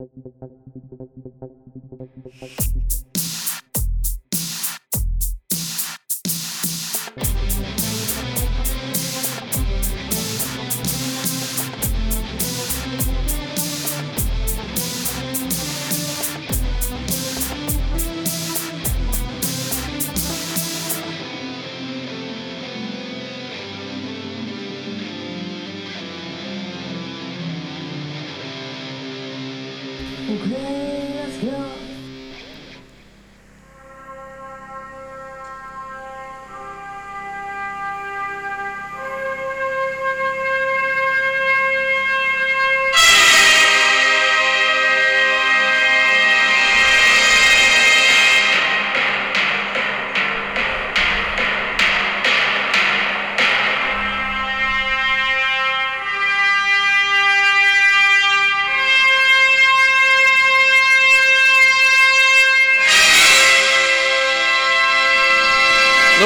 Okay,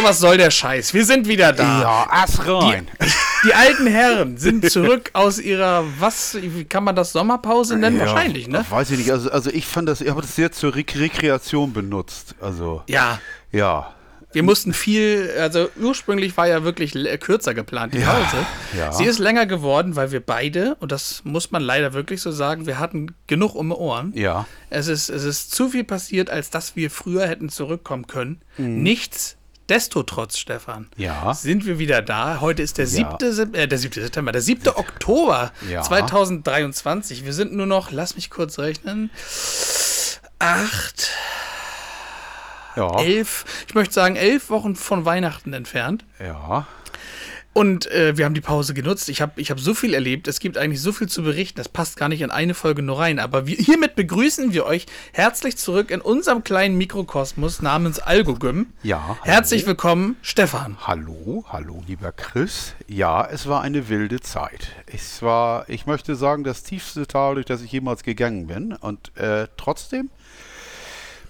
Was soll der Scheiß? Wir sind wieder da. Ja, ass rein. Die alten Herren sind zurück aus ihrer, was, wie kann man das, Sommerpause nennen? Ja, Wahrscheinlich, ne? Weiß ich nicht. Also, also ich fand das, ich habe das sehr zur Re Rekreation benutzt. Also, Ja. ja. Wir mussten viel, also ursprünglich war ja wirklich kürzer geplant, die Ja, Pause. ja. Sie ist länger geworden, weil wir beide, und das muss man leider wirklich so sagen, wir hatten genug um die Ohren. Ja. Es ist, es ist zu viel passiert, als dass wir früher hätten zurückkommen können. Mhm. Nichts. Destotrotz, Stefan, Ja. sind wir wieder da. Heute ist der 7. Sep- äh, der 7. September, der 7. Oktober Ja. 2023. Wir sind nur noch, lass mich kurz rechnen, acht, Ja. elf, ich möchte sagen, elf Wochen von Weihnachten entfernt. Ja. Und äh, wir haben die Pause genutzt. Ich habe ich hab so viel erlebt. Es gibt eigentlich so viel zu berichten. Das passt gar nicht in eine Folge nur rein. Aber wir, hiermit begrüßen wir euch herzlich zurück in unserem kleinen Mikrokosmos namens Algogym. Ja, hallo. Herzlich willkommen, Stefan. Hallo, hallo, lieber Chris. Ja, es war eine wilde Zeit. Es war, ich möchte sagen, das tiefste Tal, durch das ich jemals gegangen bin. Und äh, trotzdem,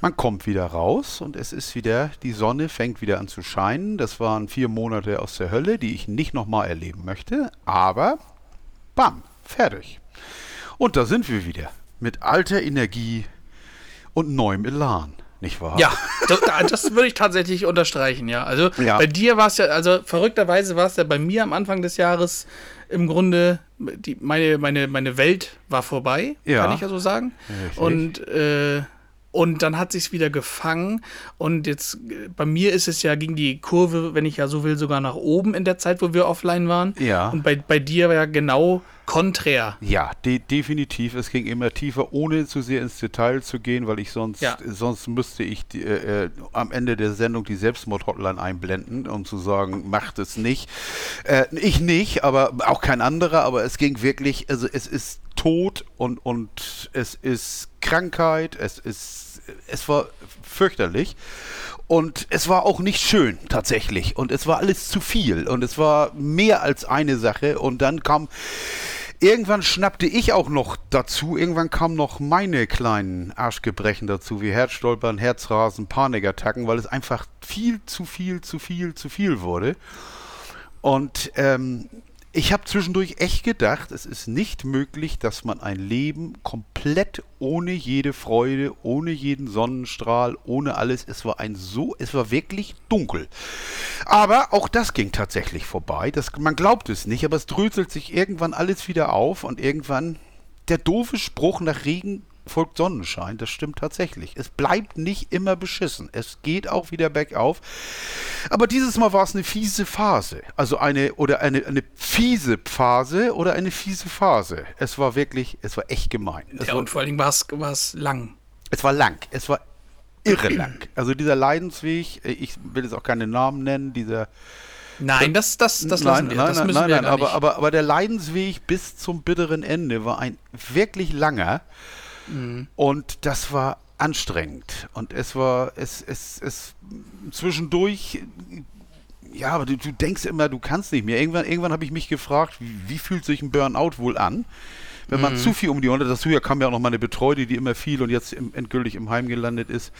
man kommt wieder raus und es ist wieder, die Sonne fängt wieder an zu scheinen. Das waren vier Monate aus der Hölle, die ich nicht nochmal erleben möchte. Aber, bam, fertig. Und da sind wir wieder. Mit alter Energie und neuem Elan, nicht wahr? Ja, das, das würde ich tatsächlich unterstreichen, ja. Also Ja. bei dir war es ja, also verrückterweise war es ja bei mir am Anfang des Jahres im Grunde, die, meine, meine, meine Welt war vorbei, Ja. kann ich ja so sagen. Richtig. Und, äh, und dann hat sich's wieder gefangen. Und jetzt, bei mir ist es ja, ging die Kurve, wenn ich ja so will, sogar nach oben in der Zeit, wo wir offline waren. Ja. Und bei, bei dir war ja genau konträr. Ja, de definitiv. Es ging immer tiefer, ohne zu sehr ins Detail zu gehen, weil ich sonst, Ja. sonst müsste ich die, äh, äh, am Ende der Sendung die Selbstmord-Hotline einblenden, um zu sagen, macht es nicht. Äh, ich nicht, aber auch kein anderer, aber es ging wirklich, also es ist Tod und, und es ist Krankheit, es ist, es war fürchterlich. Und es war auch nicht schön, tatsächlich. Und es war alles zu viel. Und es war mehr als eine Sache. Und dann kam Irgendwann schnappte ich auch noch dazu. Irgendwann kamen noch meine kleinen Arschgebrechen dazu, wie Herzstolpern, Herzrasen, Panikattacken, weil es einfach viel zu viel, zu viel, zu viel wurde. Und ähm, ich habe zwischendurch echt gedacht, es ist nicht möglich, dass man ein Leben komplett ohne jede Freude, ohne jeden Sonnenstrahl, ohne alles, es war ein so, es war wirklich dunkel. Aber auch das ging tatsächlich vorbei. Das, man glaubt es nicht, aber es dröselt sich irgendwann alles wieder auf und irgendwann der doofe Spruch nach Regen folgt Sonnenschein, das stimmt tatsächlich. Es bleibt nicht immer beschissen. Es geht auch wieder bergauf. Aber dieses Mal war es eine fiese Phase. Also eine, oder eine, eine fiese Phase oder eine fiese Phase. Es war wirklich, es war echt gemein. Es, Ja, war, und vor allen Dingen war es lang. es war lang. Es war irre lang. Also dieser Leidensweg, äh, ich will jetzt auch keine Namen nennen, dieser Nein, das, das, das lassen wir. nein, das nein, müssen nein, wir nein, aber, aber, aber der Leidensweg bis zum bitteren Ende war ein wirklich langer Mhm. und das war anstrengend und es war es es es zwischendurch ja, aber du, du denkst immer, du kannst nicht mehr. Irgendwann, irgendwann habe ich mich gefragt, wie, wie fühlt sich ein Burnout wohl an? Wenn man Mhm. zu viel um die Ohren hat, dazu ja kam ja auch noch meine Betreute, die immer viel und jetzt im, endgültig im Heim gelandet ist.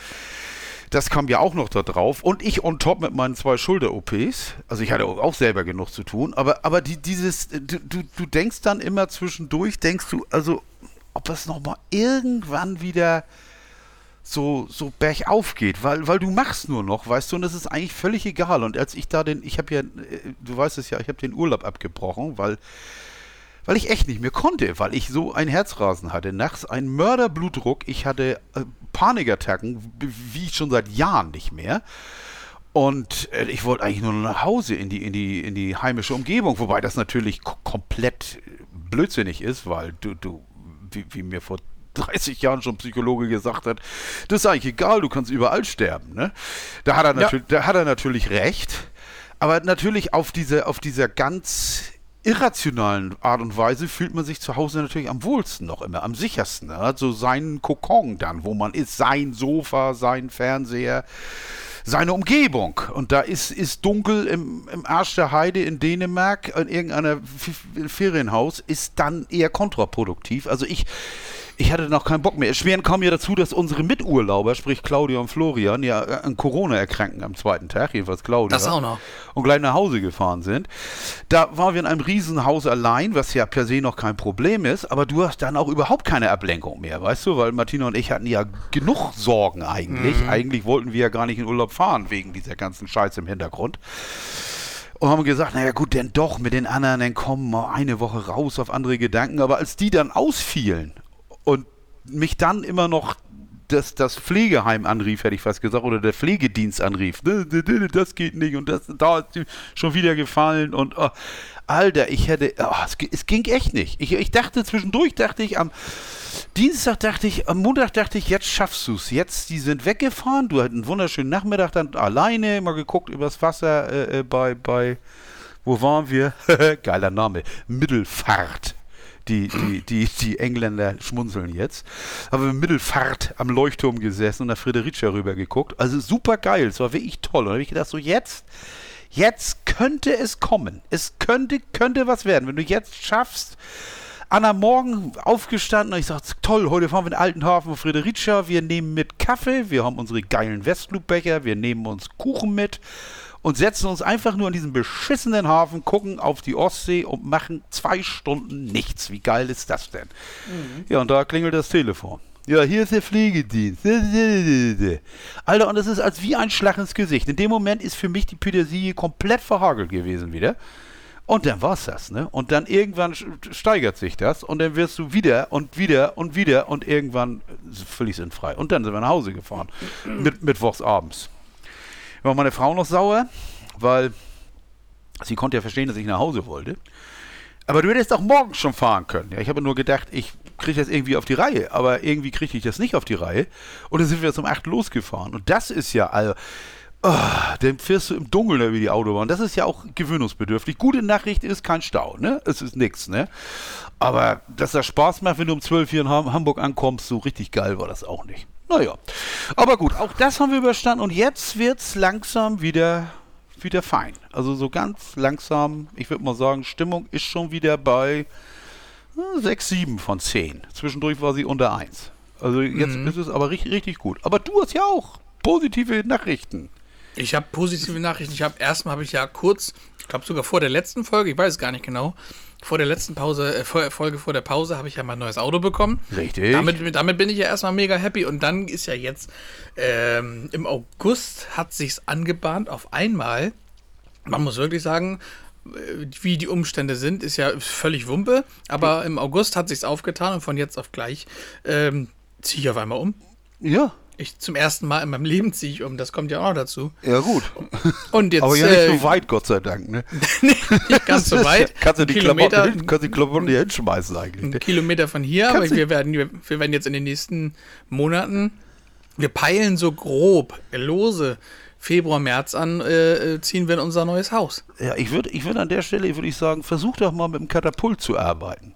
Das kam ja auch noch da drauf. Und ich on top mit meinen zwei Schulter-OPs. Also ich hatte auch selber genug zu tun. Aber, aber die, dieses, du, du, du denkst dann immer zwischendurch, denkst du, also ob es nochmal irgendwann wieder so, so bergauf geht, weil, weil du machst nur noch, weißt du, und das ist eigentlich völlig egal. Und als ich da den, ich habe ja, äh, du weißt es ja, ich habe den Urlaub abgebrochen, weil, weil ich echt nicht mehr konnte, weil ich so ein Herzrasen hatte, nachts ein Mörderblutdruck, ich hatte äh, Panikattacken, wie schon seit Jahren nicht mehr. Und äh, ich wollte eigentlich nur nach Hause in die, in die, in die heimische Umgebung, wobei das natürlich komplett blödsinnig ist, weil du, du, wie, wie mir vor 30 Jahren schon Psychologe gesagt hat, das ist eigentlich egal, du kannst überall sterben. Ne? Da, hat er natürlich, ja. da hat er natürlich recht. Aber natürlich auf, diese, auf dieser ganz irrationalen Art und Weise fühlt man sich zu Hause natürlich am wohlsten noch immer, am sichersten. Also seinen Kokon dann, wo man ist, sein Sofa, sein Fernseher, seine Umgebung. Und da ist, ist dunkel im, im Arsch der Heide in Dänemark, in irgendeiner Ferienhaus, ist dann eher kontraproduktiv. Also ich ich hatte noch keinen Bock mehr. Erschweren kam ja dazu, dass unsere Miturlauber, sprich Claudia und Florian, ja äh, an Corona erkranken am zweiten Tag, jedenfalls Claudia. Das auch noch. Und gleich nach Hause gefahren sind. Da waren wir in einem Riesenhaus allein, was ja per se noch kein Problem ist, aber du hast dann auch überhaupt keine Ablenkung mehr, weißt du? Weil Martina und ich hatten ja genug Sorgen eigentlich. Mhm. Eigentlich wollten wir ja gar nicht in Urlaub fahren, wegen dieser ganzen Scheiße im Hintergrund und haben gesagt, naja gut, denn doch mit den anderen, dann kommen wir eine Woche raus auf andere Gedanken. Aber als die dann ausfielen und mich dann immer noch das, das Pflegeheim anrief, hätte ich fast gesagt, oder der Pflegedienst anrief. Das geht nicht und das da ist schon wieder gefallen und oh, Alter, ich hätte, oh, es, es, ging echt nicht. Ich, ich dachte zwischendurch, dachte ich am Dienstag dachte ich, am Montag dachte ich, jetzt schaffst du es. Jetzt, die sind weggefahren. Du hattest einen wunderschönen Nachmittag dann alleine mal geguckt übers Wasser äh, äh bei, bei, wo waren wir? Geiler Name. Mittelfahrt die, die, die, die Engländer schmunzeln jetzt. Haben wir Mittelfahrt am Leuchtturm gesessen und nach Friedericia rüber geguckt. Also super geil, es war wirklich toll. Und da habe ich gedacht, so jetzt, jetzt könnte es kommen. Es könnte, könnte was werden. Wenn du jetzt schaffst, Anna Morgen aufgestanden und ich sage, toll, heute fahren wir in den alten Hafen von Friedericia. Wir nehmen mit Kaffee, wir haben unsere geilen Westloop-Becher, wir nehmen uns Kuchen mit und setzen uns einfach nur in diesen beschissenen Hafen, gucken auf die Ostsee und machen zwei Stunden nichts. Wie geil ist das denn? Mhm. Ja, und da klingelt das Telefon. Ja, hier ist der Pflegedienst. Alter, und das ist als wie ein Schlag ins Gesicht. In dem Moment ist für mich die Petersilie komplett verhagelt gewesen wieder. Und dann war's das, ne? Und dann irgendwann steigert sich das und dann wirst du wieder und wieder und wieder und irgendwann völlig sinnfrei. Und dann sind wir nach Hause gefahren. Mit, mittwochs abends war meine Frau noch sauer, weil sie konnte ja verstehen, dass ich nach Hause wollte. Aber du hättest auch morgen schon fahren können. Ja, ich habe nur gedacht, ich kriege das irgendwie auf die Reihe, aber irgendwie kriege ich das nicht auf die Reihe. Und dann sind wir zum 8 losgefahren. Und das ist ja, also, oh, dann fährst du im Dunkeln über die Autobahn. Das ist ja auch gewöhnungsbedürftig. Gute Nachricht ist kein Stau, ne? Es ist nichts, ne? Aber dass das Spaß macht, wenn du um 12 hier in Hamburg ankommst, so richtig geil war das auch nicht. Naja. Aber gut, auch das haben wir überstanden und jetzt wird es langsam wieder, wieder fein. Also so ganz langsam, ich würde mal sagen, Stimmung ist schon wieder bei 6, 7 von 10. Zwischendurch war sie unter 1. Also jetzt mhm. ist es aber richtig, richtig gut. Aber du hast ja auch positive Nachrichten. Ich habe positive Nachrichten. Ich habe erstmal habe ich ja kurz, ich glaube sogar vor der letzten Folge, ich weiß es gar nicht genau, vor der letzten Pause, äh, Folge vor der Pause habe ich ja mein neues Auto bekommen. Richtig. Damit, damit bin ich ja erstmal mega happy. Und dann ist ja jetzt ähm, im August hat sich's angebahnt auf einmal. Man muss wirklich sagen, äh, wie die Umstände sind, ist ja völlig Wumpe. Aber im August hat sich's aufgetan und von jetzt auf gleich ähm, ziehe ich auf einmal um. Ja. Ich zum ersten Mal in meinem Leben ziehe ich um, das kommt ja auch noch dazu. Ja, gut. Und jetzt, Aber ja nicht äh, so weit, Gott sei Dank, ne? nicht ganz so weit. kannst du die Kilometer, Klamotten, kannst die Klamotten hier hinschmeißen eigentlich. Ein Kilometer von hier, kannst aber wir werden, wir, wir werden jetzt in den nächsten Monaten, wir peilen so grob, lose, Februar, März an, äh, ziehen wir in unser neues Haus. Ja, ich würde ich würd an der Stelle, würde ich sagen, versuch doch mal mit dem Katapult zu arbeiten.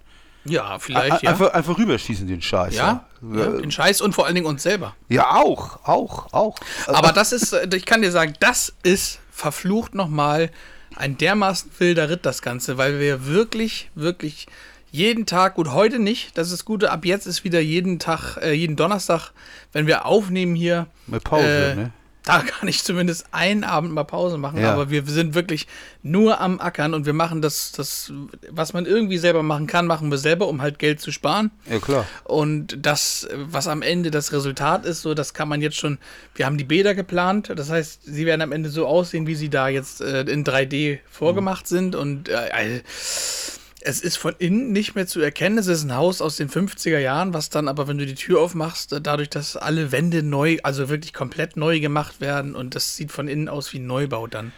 Ja, vielleicht, ja. Einfach, einfach rüberschießen, den Scheiß. Ja, ja, den Scheiß und vor allen Dingen uns selber. Ja, auch, auch, auch. Aber das ist, äh, ich kann dir sagen, das ist verflucht nochmal ein dermaßen wilder Ritt, das Ganze, weil wir wirklich, wirklich jeden Tag, gut, heute nicht, das ist gut, ab jetzt ist wieder jeden Tag, äh, jeden Donnerstag, wenn wir aufnehmen hier. Mit Pause, äh, ne? Da kann ich zumindest einen Abend mal Pause machen, Ja. aber wir sind wirklich nur am Ackern und wir machen das, das, was man irgendwie selber machen kann, machen wir selber, um halt Geld zu sparen. Ja, klar. Und das, was am Ende das Resultat ist, so, das kann man jetzt schon. Wir haben die Bäder geplant, das heißt, sie werden am Ende so aussehen, wie sie da jetzt äh, in 3D vorgemacht sind. Und äh, es ist von innen nicht mehr zu erkennen. Es ist ein Haus aus den 50er Jahren, was dann aber, wenn du die Tür aufmachst, äh, dadurch, dass alle Wände neu, also wirklich komplett neu gemacht werden und das sieht von innen aus wie ein Neubau dann.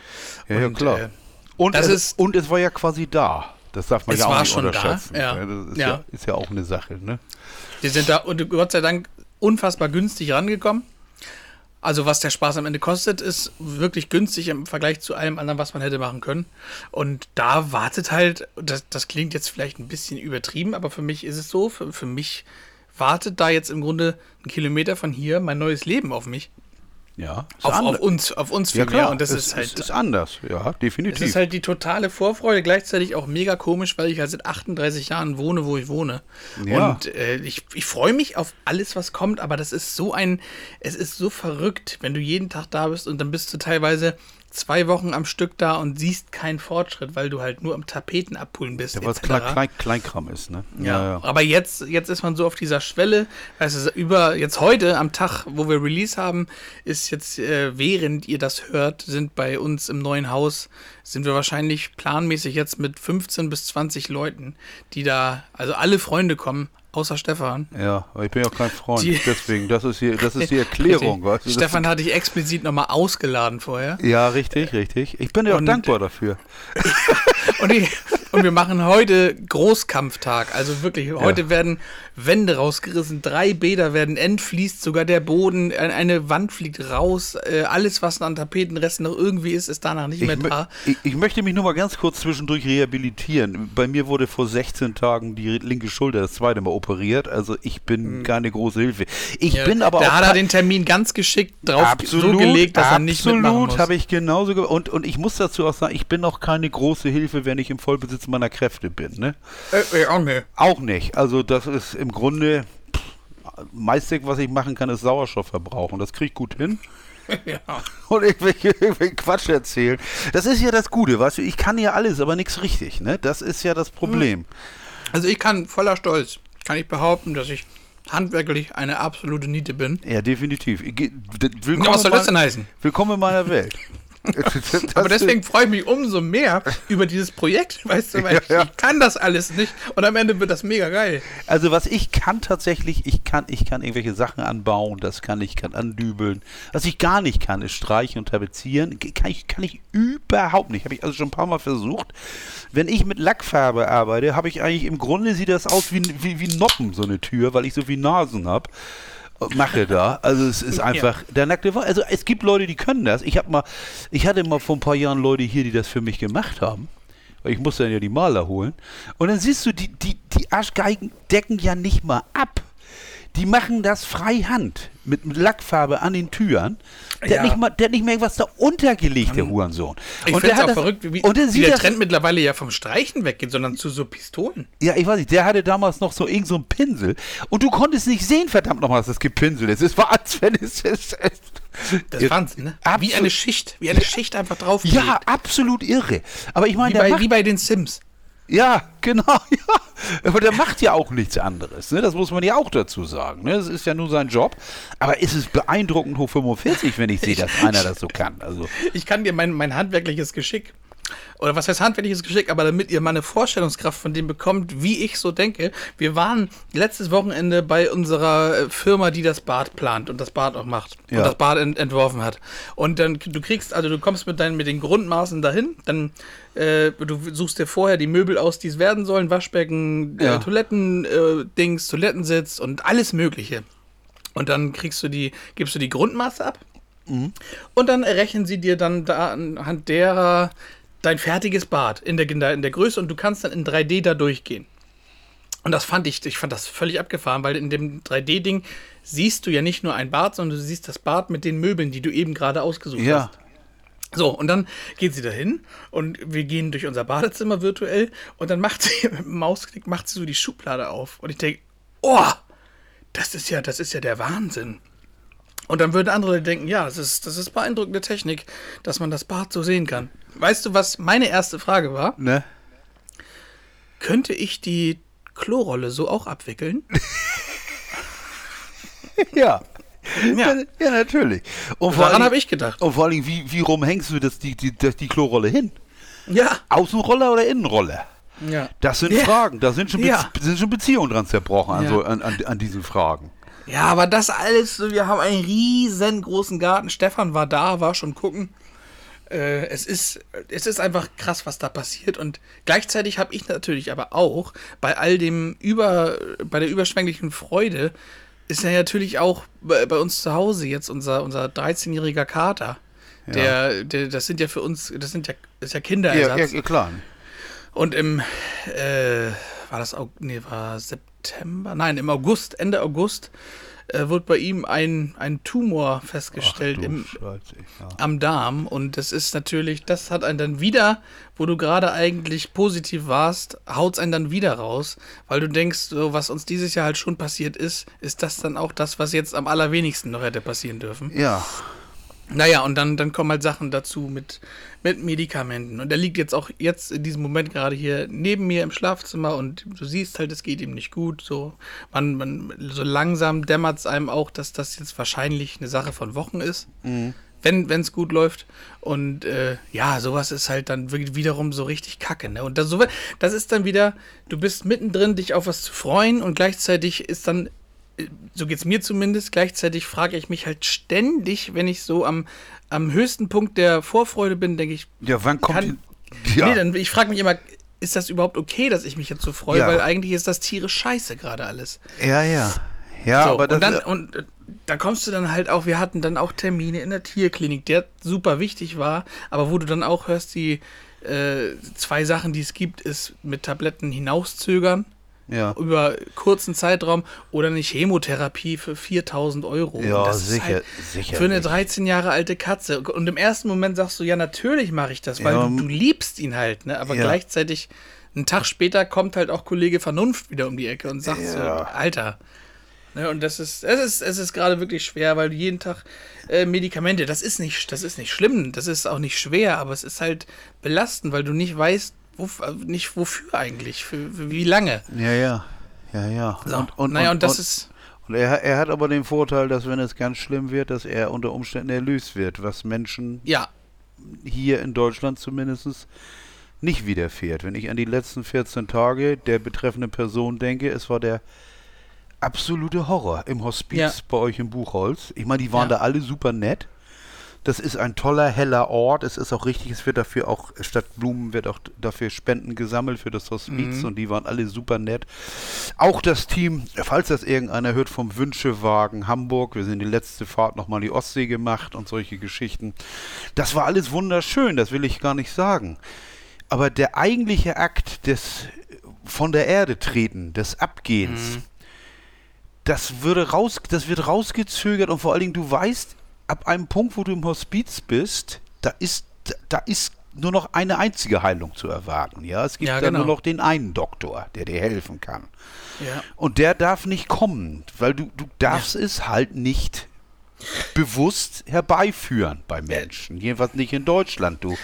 Ja, ja Und, klar. äh, und, das es, ist- und es war ja quasi da. Das darf man ja auch war nicht schon da, unterschätzen. ja. Das ist ja. Ja. ist ja auch eine Sache, ne? Wir sind da und Gott sei Dank unfassbar günstig rangekommen. Also was der Spaß am Ende kostet, ist wirklich günstig im Vergleich zu allem anderen, was man hätte machen können. Und da wartet halt, das, das klingt jetzt vielleicht ein bisschen übertrieben, aber für mich ist es so, für, für mich wartet da jetzt im Grunde ein Kilometer von hier mein neues Leben auf mich. Ja. Auf, auf uns, auf uns ja, vielmehr. klar. Und das es, ist halt. Es ist anders, ja, definitiv. ist halt die totale Vorfreude, gleichzeitig auch mega komisch, weil ich halt seit 38 Jahren wohne, wo ich wohne. Ja. Und äh, ich, ich freue mich auf alles, was kommt, aber das ist so ein, es ist so verrückt, wenn du jeden Tag da bist und dann bist du teilweise zwei Wochen am Stück da und siehst keinen Fortschritt, weil du halt nur am Tapeten abholen bist. ja, was etc. klein, klein, Kleinkram ist, ne? Ja, aber jetzt, jetzt ist man so auf dieser Schwelle, du, über jetzt heute am Tag, wo wir Release haben, ist jetzt, äh, während ihr das hört, sind bei uns im neuen Haus, sind wir wahrscheinlich planmäßig jetzt mit 15 bis 20 Leuten, die da, also alle Freunde kommen, außer Stefan. Ja, aber ich bin ja kein Freund, Die- deswegen, das ist hier, das ist die Erklärung, weißt du? Stefan hatte ich explizit nochmal ausgeladen vorher. Ja, richtig, richtig. Ich bin dir auch dankbar dafür. Und, die, und wir machen heute Großkampftag. Also wirklich, heute werden Wände rausgerissen, drei Bäder werden entfließt, sogar der Boden, ein- eine Wand fliegt raus. Äh, alles, was an Tapetenresten noch irgendwie ist, ist danach nicht Ich, mehr da. ich, ich möchte mich nur mal ganz kurz zwischendurch rehabilitieren. Bei mir wurde vor 16 Tagen die linke Schulter das zweite Mal operiert. Also ich bin keine große Hilfe. Ich Hm. Ja, bin aber da auch hat er den Termin ganz geschickt drauf absolut, so gelegt, dass er nicht mitmachen absolut muss. habe ich genauso ge und und ich muss dazu auch sagen, ich bin auch keine große Hilfe, wenn ich im Vollbesitz meiner Kräfte bin, ne? Äh, äh, auch nicht. Auch nicht. Also das ist im Grunde pff, meiste, was ich machen kann, ist Sauerstoff verbrauchen. Das kriege ich gut hin. ja. Und irgendwelche, irgendwelche Quatsch erzählen. Das ist ja das Gute, weißt du, ich kann ja alles, aber nichts richtig, ne? Das ist ja das Problem. Also ich kann voller Stolz, kann ich behaupten, dass ich handwerklich eine absolute Niete bin. Ja, definitiv. D- Ja, Willkommen, was soll das denn heißen? willkommen in meiner Welt. Aber deswegen freue ich mich umso mehr über dieses Projekt, weißt du, weil Ja, ich, ja. ich kann das alles nicht und am Ende wird das mega geil. Also was ich kann tatsächlich, ich kann, ich kann irgendwelche Sachen anbauen, das kann ich, kann andübeln. Was ich gar nicht kann, ist streichen und tapezieren. Kann ich, kann ich überhaupt nicht. Habe ich also schon ein paar Mal versucht. Wenn ich mit Lackfarbe arbeite, habe ich eigentlich im Grunde sieht das aus wie, wie, wie Noppen, so eine Tür, weil ich so viel Nasen habe. Mache da. Also es ist einfach der nackte Wahrheit. Also es gibt Leute, die können das. Ich habe mal, ich hatte mal vor ein paar Jahren Leute hier, die das für mich gemacht haben. Ich musste dann ja die Maler holen. Und dann siehst du, die, die, die Arschgeigen decken ja nicht mal ab. Die machen das freihand mit Lackfarbe an den Türen. Der, Ja. hat nicht mal, der hat nicht mehr irgendwas da untergelegt, der Hurensohn. Ich und finde der es auch das, verrückt, wie, und wie der das, Trend mittlerweile ja vom Streichen weggeht, sondern zu so Pistolen. Ja, ich weiß nicht, der hatte damals noch so irgend so einen Pinsel. Und du konntest nicht sehen, verdammt nochmal, dass das gepinselt ist. Es war, als wenn es. es, es Das ist Wahnsinn, ne? Wie Absolut. eine Schicht, wie eine Schicht einfach drauf. ja, absolut irre. Aber ich meine, wie der bei, wie bei den Sims. Ja, genau, ja. Aber der macht ja auch nichts anderes, ne? Das muss man ja auch dazu sagen. Ne? Das ist ja nur sein Job. Aber ist es beeindruckend hoch 45, wenn ich sehe, dass einer das so kann. Also, Ich kann dir mein, mein handwerkliches Geschick, oder was heißt handwerkliches Geschick, aber damit ihr mal eine Vorstellungskraft von dem bekommt, wie ich so denke. Wir waren letztes Wochenende bei unserer äh, Firma, die das Bad plant und das Bad auch macht Ja. und das Bad ent entworfen hat. Und dann, du kriegst, also du kommst mit deinen, mit den Grundmaßen dahin, dann äh, du suchst dir vorher die Möbel aus, die es werden sollen, Waschbecken, Ja. äh, Toiletten, äh, Dings, Toilettensitz und alles Mögliche. Und dann kriegst du die, gibst du die Grundmaße ab. Und dann errechnen sie dir dann da anhand derer dein fertiges Bad in der, in der, in der Größe und du kannst dann in 3D da durchgehen. Und das fand ich, ich fand das völlig abgefahren, weil in dem 3D-Ding siehst du ja nicht nur ein Bad, sondern du siehst das Bad mit den Möbeln, die du eben gerade ausgesucht ja. hast. So, und dann geht sie dahin und wir gehen durch unser Badezimmer virtuell und dann macht sie mit dem Mausklick macht sie so die Schublade auf und ich denke, oh, das ist ja, das ist ja der Wahnsinn. Und dann würden andere denken, ja, das ist, das ist beeindruckende Technik, dass man das Bad so sehen kann. Weißt du, was meine erste Frage war? Ne? Könnte ich die Klorolle so auch abwickeln? Ja. Ja. Ja, natürlich. Und Daran habe ich gedacht. Und vor allem, wie, wie rum hängst du das, die, die, das, die Klorolle hin? Ja. Außenrolle oder Innenrolle? Ja. Das sind Ja. Fragen, da sind schon, Be Ja. sind schon Beziehungen dran zerbrochen an, so, an, an, an diesen Fragen. Ja, aber das alles, wir haben einen riesengroßen Garten. Stefan war da, war schon gucken. Äh, es, ist, es ist einfach krass, was da passiert. Und gleichzeitig habe ich natürlich aber auch bei all dem über, bei der überschwänglichen Freude, ist ja natürlich auch bei, bei uns zu Hause jetzt unser, unser 13-jähriger Kater. Der, der, das sind ja für uns, das sind ja, das ist ja Ja, Kinderersatz. ja, klar. Und im, äh, war das, Au- nee, war September? Nein, im August, Ende August, äh, wurde bei ihm ein, ein Tumor festgestellt im, Scheiße, ja. am Darm. Und das ist natürlich, das hat einen dann wieder, wo du gerade eigentlich positiv warst, haut einen dann wieder raus, weil du denkst, so, was uns dieses Jahr halt schon passiert ist, ist das dann auch das, was jetzt am allerwenigsten noch hätte passieren dürfen. ja, Naja, und dann, dann kommen halt Sachen dazu mit, mit Medikamenten. Und er liegt jetzt auch jetzt in diesem Moment gerade hier neben mir im Schlafzimmer und du siehst halt, es geht ihm nicht gut. So, man, man, so langsam dämmert es einem auch, dass das jetzt wahrscheinlich eine Sache von Wochen ist. Wenn es gut läuft. Und äh, ja, sowas ist halt dann wirklich wiederum so richtig kacke. Ne? Und das, das ist dann wieder, du bist mittendrin, dich auf was zu freuen und gleichzeitig ist dann so geht's mir zumindest. Gleichzeitig frage ich mich halt ständig, wenn ich so am, am höchsten Punkt der Vorfreude bin, denke ich, ja, wann kommt Kann- die, ja, nee, dann ich frage mich immer, ist das überhaupt okay, dass ich mich jetzt so freue? Ja. Weil eigentlich ist das Tiere scheiße gerade alles. ja, ja, ja, so, aber das, und dann, und äh, da kommst du dann halt auch, wir hatten dann auch Termine in der Tierklinik, der super wichtig war, aber wo du dann auch hörst, die äh, zwei Sachen, die es gibt, ist mit Tabletten hinauszögern ja, über kurzen Zeitraum oder eine Chemotherapie für 4000 Euro. Ja, das ist sicher- halt sicher Für eine nicht. 13 Jahre alte Katze. Und im ersten Moment sagst du, ja, natürlich mache ich das, weil Ja, du, du liebst ihn halt, ne? Aber ja. gleichzeitig, einen Tag später kommt halt auch Kollege Vernunft wieder um die Ecke und sagt so. Alter. Ne, und das ist, es ist, es ist gerade wirklich schwer, weil du jeden Tag äh, Medikamente, das ist nicht, das ist nicht schlimm, das ist auch nicht schwer, aber es ist halt belastend, weil du nicht weißt, wof, äh, nicht wofür eigentlich, für, für wie lange. ja, ja, ja, ja. So, naja, und, das ist. Und er, er hat aber den Vorteil, dass wenn es ganz schlimm wird, dass er unter Umständen erlöst wird, was Menschen Ja, hier in Deutschland zumindest nicht widerfährt. Wenn ich an die letzten 14 Tage der betreffenden Person denke, es war der absolute Horror im Hospiz Ja. bei euch im Buchholz. Ich meine, die waren Ja. da alle super nett. Das ist ein toller, heller Ort. Es ist auch richtig, es wird dafür auch, statt Blumen wird auch dafür Spenden gesammelt für das Hospiz und die waren alle super nett. Auch das Team, falls das irgendeiner hört, vom Wünschewagen Hamburg, wir sind die letzte Fahrt nochmal die Ostsee gemacht und solche Geschichten. Das war alles wunderschön, das will ich gar nicht sagen. Aber der eigentliche Akt des von der Erde treten, des Abgehens, das würde raus, das wird rausgezögert und vor allen Dingen, du weißt, ab einem Punkt, wo du im Hospiz bist, da ist, da ist nur noch eine einzige Heilung zu erwarten. Ja, es gibt Ja, da genau. nur noch den einen Doktor, der dir helfen kann. ja. Und der darf nicht kommen, weil du, du darfst es halt nicht bewusst herbeiführen bei Menschen. Jedenfalls nicht in Deutschland, du.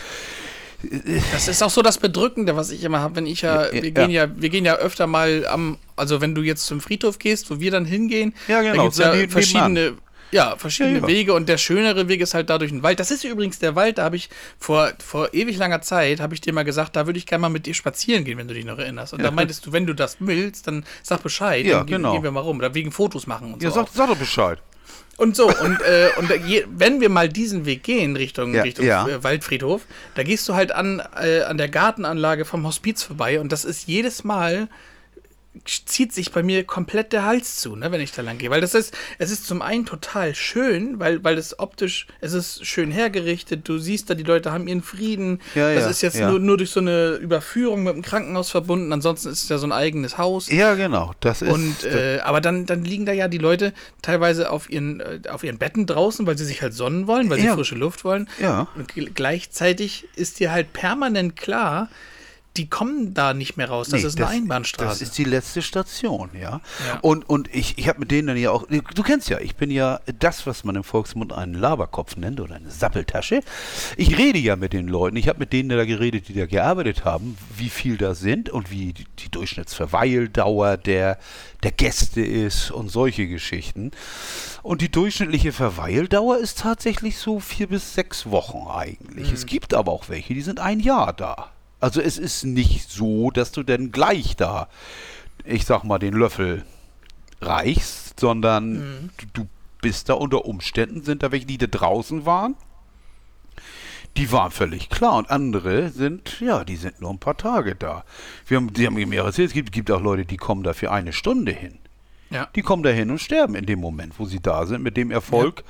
Das ist auch so das Bedrückende, was ich immer habe, wenn ich ja, Ja, ja, wir gehen ja, wir gehen ja öfter mal am, also wenn du jetzt zum Friedhof gehst, wo wir dann hingehen, Ja, genau, da gibt's ja verschiedene, ja, verschiedene Ja, ja. Wege und der schönere Weg ist halt da durch den Wald. Das ist übrigens der Wald, da habe ich vor, vor ewig langer Zeit, habe ich dir mal gesagt, da würde ich gerne mal mit dir spazieren gehen, wenn du dich noch erinnerst. Und da meintest du, wenn du das willst, dann sag Bescheid, Ja, dann gehen, genau. gehen wir mal rum, oder wegen Fotos machen und Ja, so. sag, sag doch Bescheid. Und so, und, äh, und je, wenn wir mal diesen Weg gehen, Richtung, Ja, Richtung ja. Äh, Waldfriedhof, da gehst du halt an, äh, an der Gartenanlage vom Hospiz vorbei und das ist jedes Mal zieht sich bei mir komplett der Hals zu, ne, wenn ich da lang gehe. Weil das ist, es ist zum einen total schön, weil, weil es optisch, es ist schön hergerichtet, du siehst da, die Leute haben ihren Frieden. Ja, das ja, ist jetzt ja. nur, nur durch so eine Überführung mit dem Krankenhaus verbunden, ansonsten ist es ja so ein eigenes Haus. Ja, genau. Das ist. Und äh, aber dann, dann liegen da ja die Leute teilweise auf ihren, äh, auf ihren Betten draußen, weil sie sich halt sonnen wollen, weil sie frische Luft wollen. Ja. Und gl- gleichzeitig ist dir halt permanent klar, die kommen da nicht mehr raus. Das Nee, ist eine Einbahnstraße. Das ist die letzte Station, ja. Ja. Und, und ich, ich habe mit denen dann ja auch, du kennst ja, ich bin ja das, was man im Volksmund einen Laberkopf nennt oder eine Sappeltasche. Ich rede ja mit den Leuten, ich habe mit denen da geredet, die da gearbeitet haben, wie viel da sind und wie die, die Durchschnittsverweildauer der, der Gäste ist und solche Geschichten. Und die durchschnittliche Verweildauer ist tatsächlich so vier bis sechs Wochen eigentlich. Es gibt aber auch welche, die sind ein Jahr da. Also es ist nicht so, dass du dann gleich da, ich sag mal, den Löffel reichst, sondern du, du bist da unter Umständen, sind da welche, die da draußen waren. Die waren völlig klar und andere sind, ja, die sind nur ein paar Tage da. Wir haben, die haben mir erzählt, es gibt, gibt auch Leute, die kommen da für eine Stunde hin. ja. Die kommen dahin und sterben in dem Moment, wo sie da sind, mit dem Erfolg,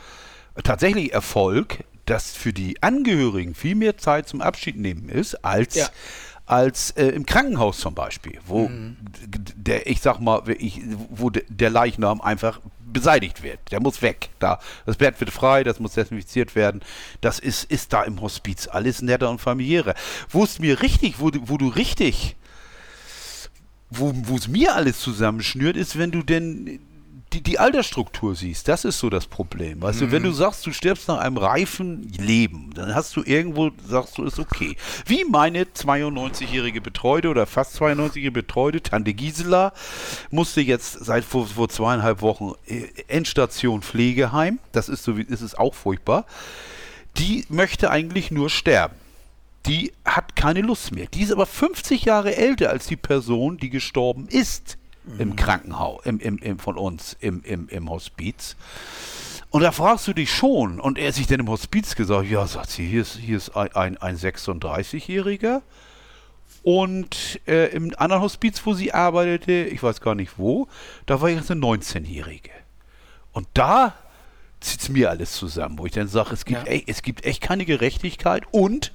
tatsächlich Erfolg, dass für die Angehörigen viel mehr Zeit zum Abschied nehmen ist, als, Ja. als äh, im Krankenhaus zum Beispiel, wo Mhm. der, ich sag mal, ich, wo de, der Leichnam einfach beseitigt wird. Der muss weg. Da, das Bett wird frei, das muss desinfiziert werden. Das ist, ist da im Hospiz alles netter und familiärer. Wo es mir richtig, wo, du- wo du richtig wo es mir alles zusammenschnürt, ist, wenn du denn die, die Altersstruktur siehst. Das ist so das Problem. Weißt du, wenn du sagst, du stirbst nach einem reifen Leben, dann hast du irgendwo, sagst du, ist okay. Wie meine 92-jährige Betreute oder fast 92-jährige Betreute, Tante Gisela, musste jetzt seit vor, vor zweieinhalb Wochen äh, Endstation Pflegeheim. Das ist so, wie, ist es auch furchtbar. Die möchte eigentlich nur sterben die hat keine Lust mehr. Die ist aber 50 Jahre älter als die Person, die gestorben ist im Krankenhaus, im, im, im, von uns im, im, im Hospiz. Und da fragst du dich schon, und er hat sich dann im Hospiz gesagt, ja, sagt sie, hier ist, hier ist ein, ein, ein 36-Jähriger. Und äh, im anderen Hospiz, wo sie arbeitete, ich weiß gar nicht wo, da war jetzt eine 19-Jährige. Und da zieht es mir alles zusammen, wo ich dann sage, es, gibt Ja. echt- es gibt echt keine Gerechtigkeit. Und,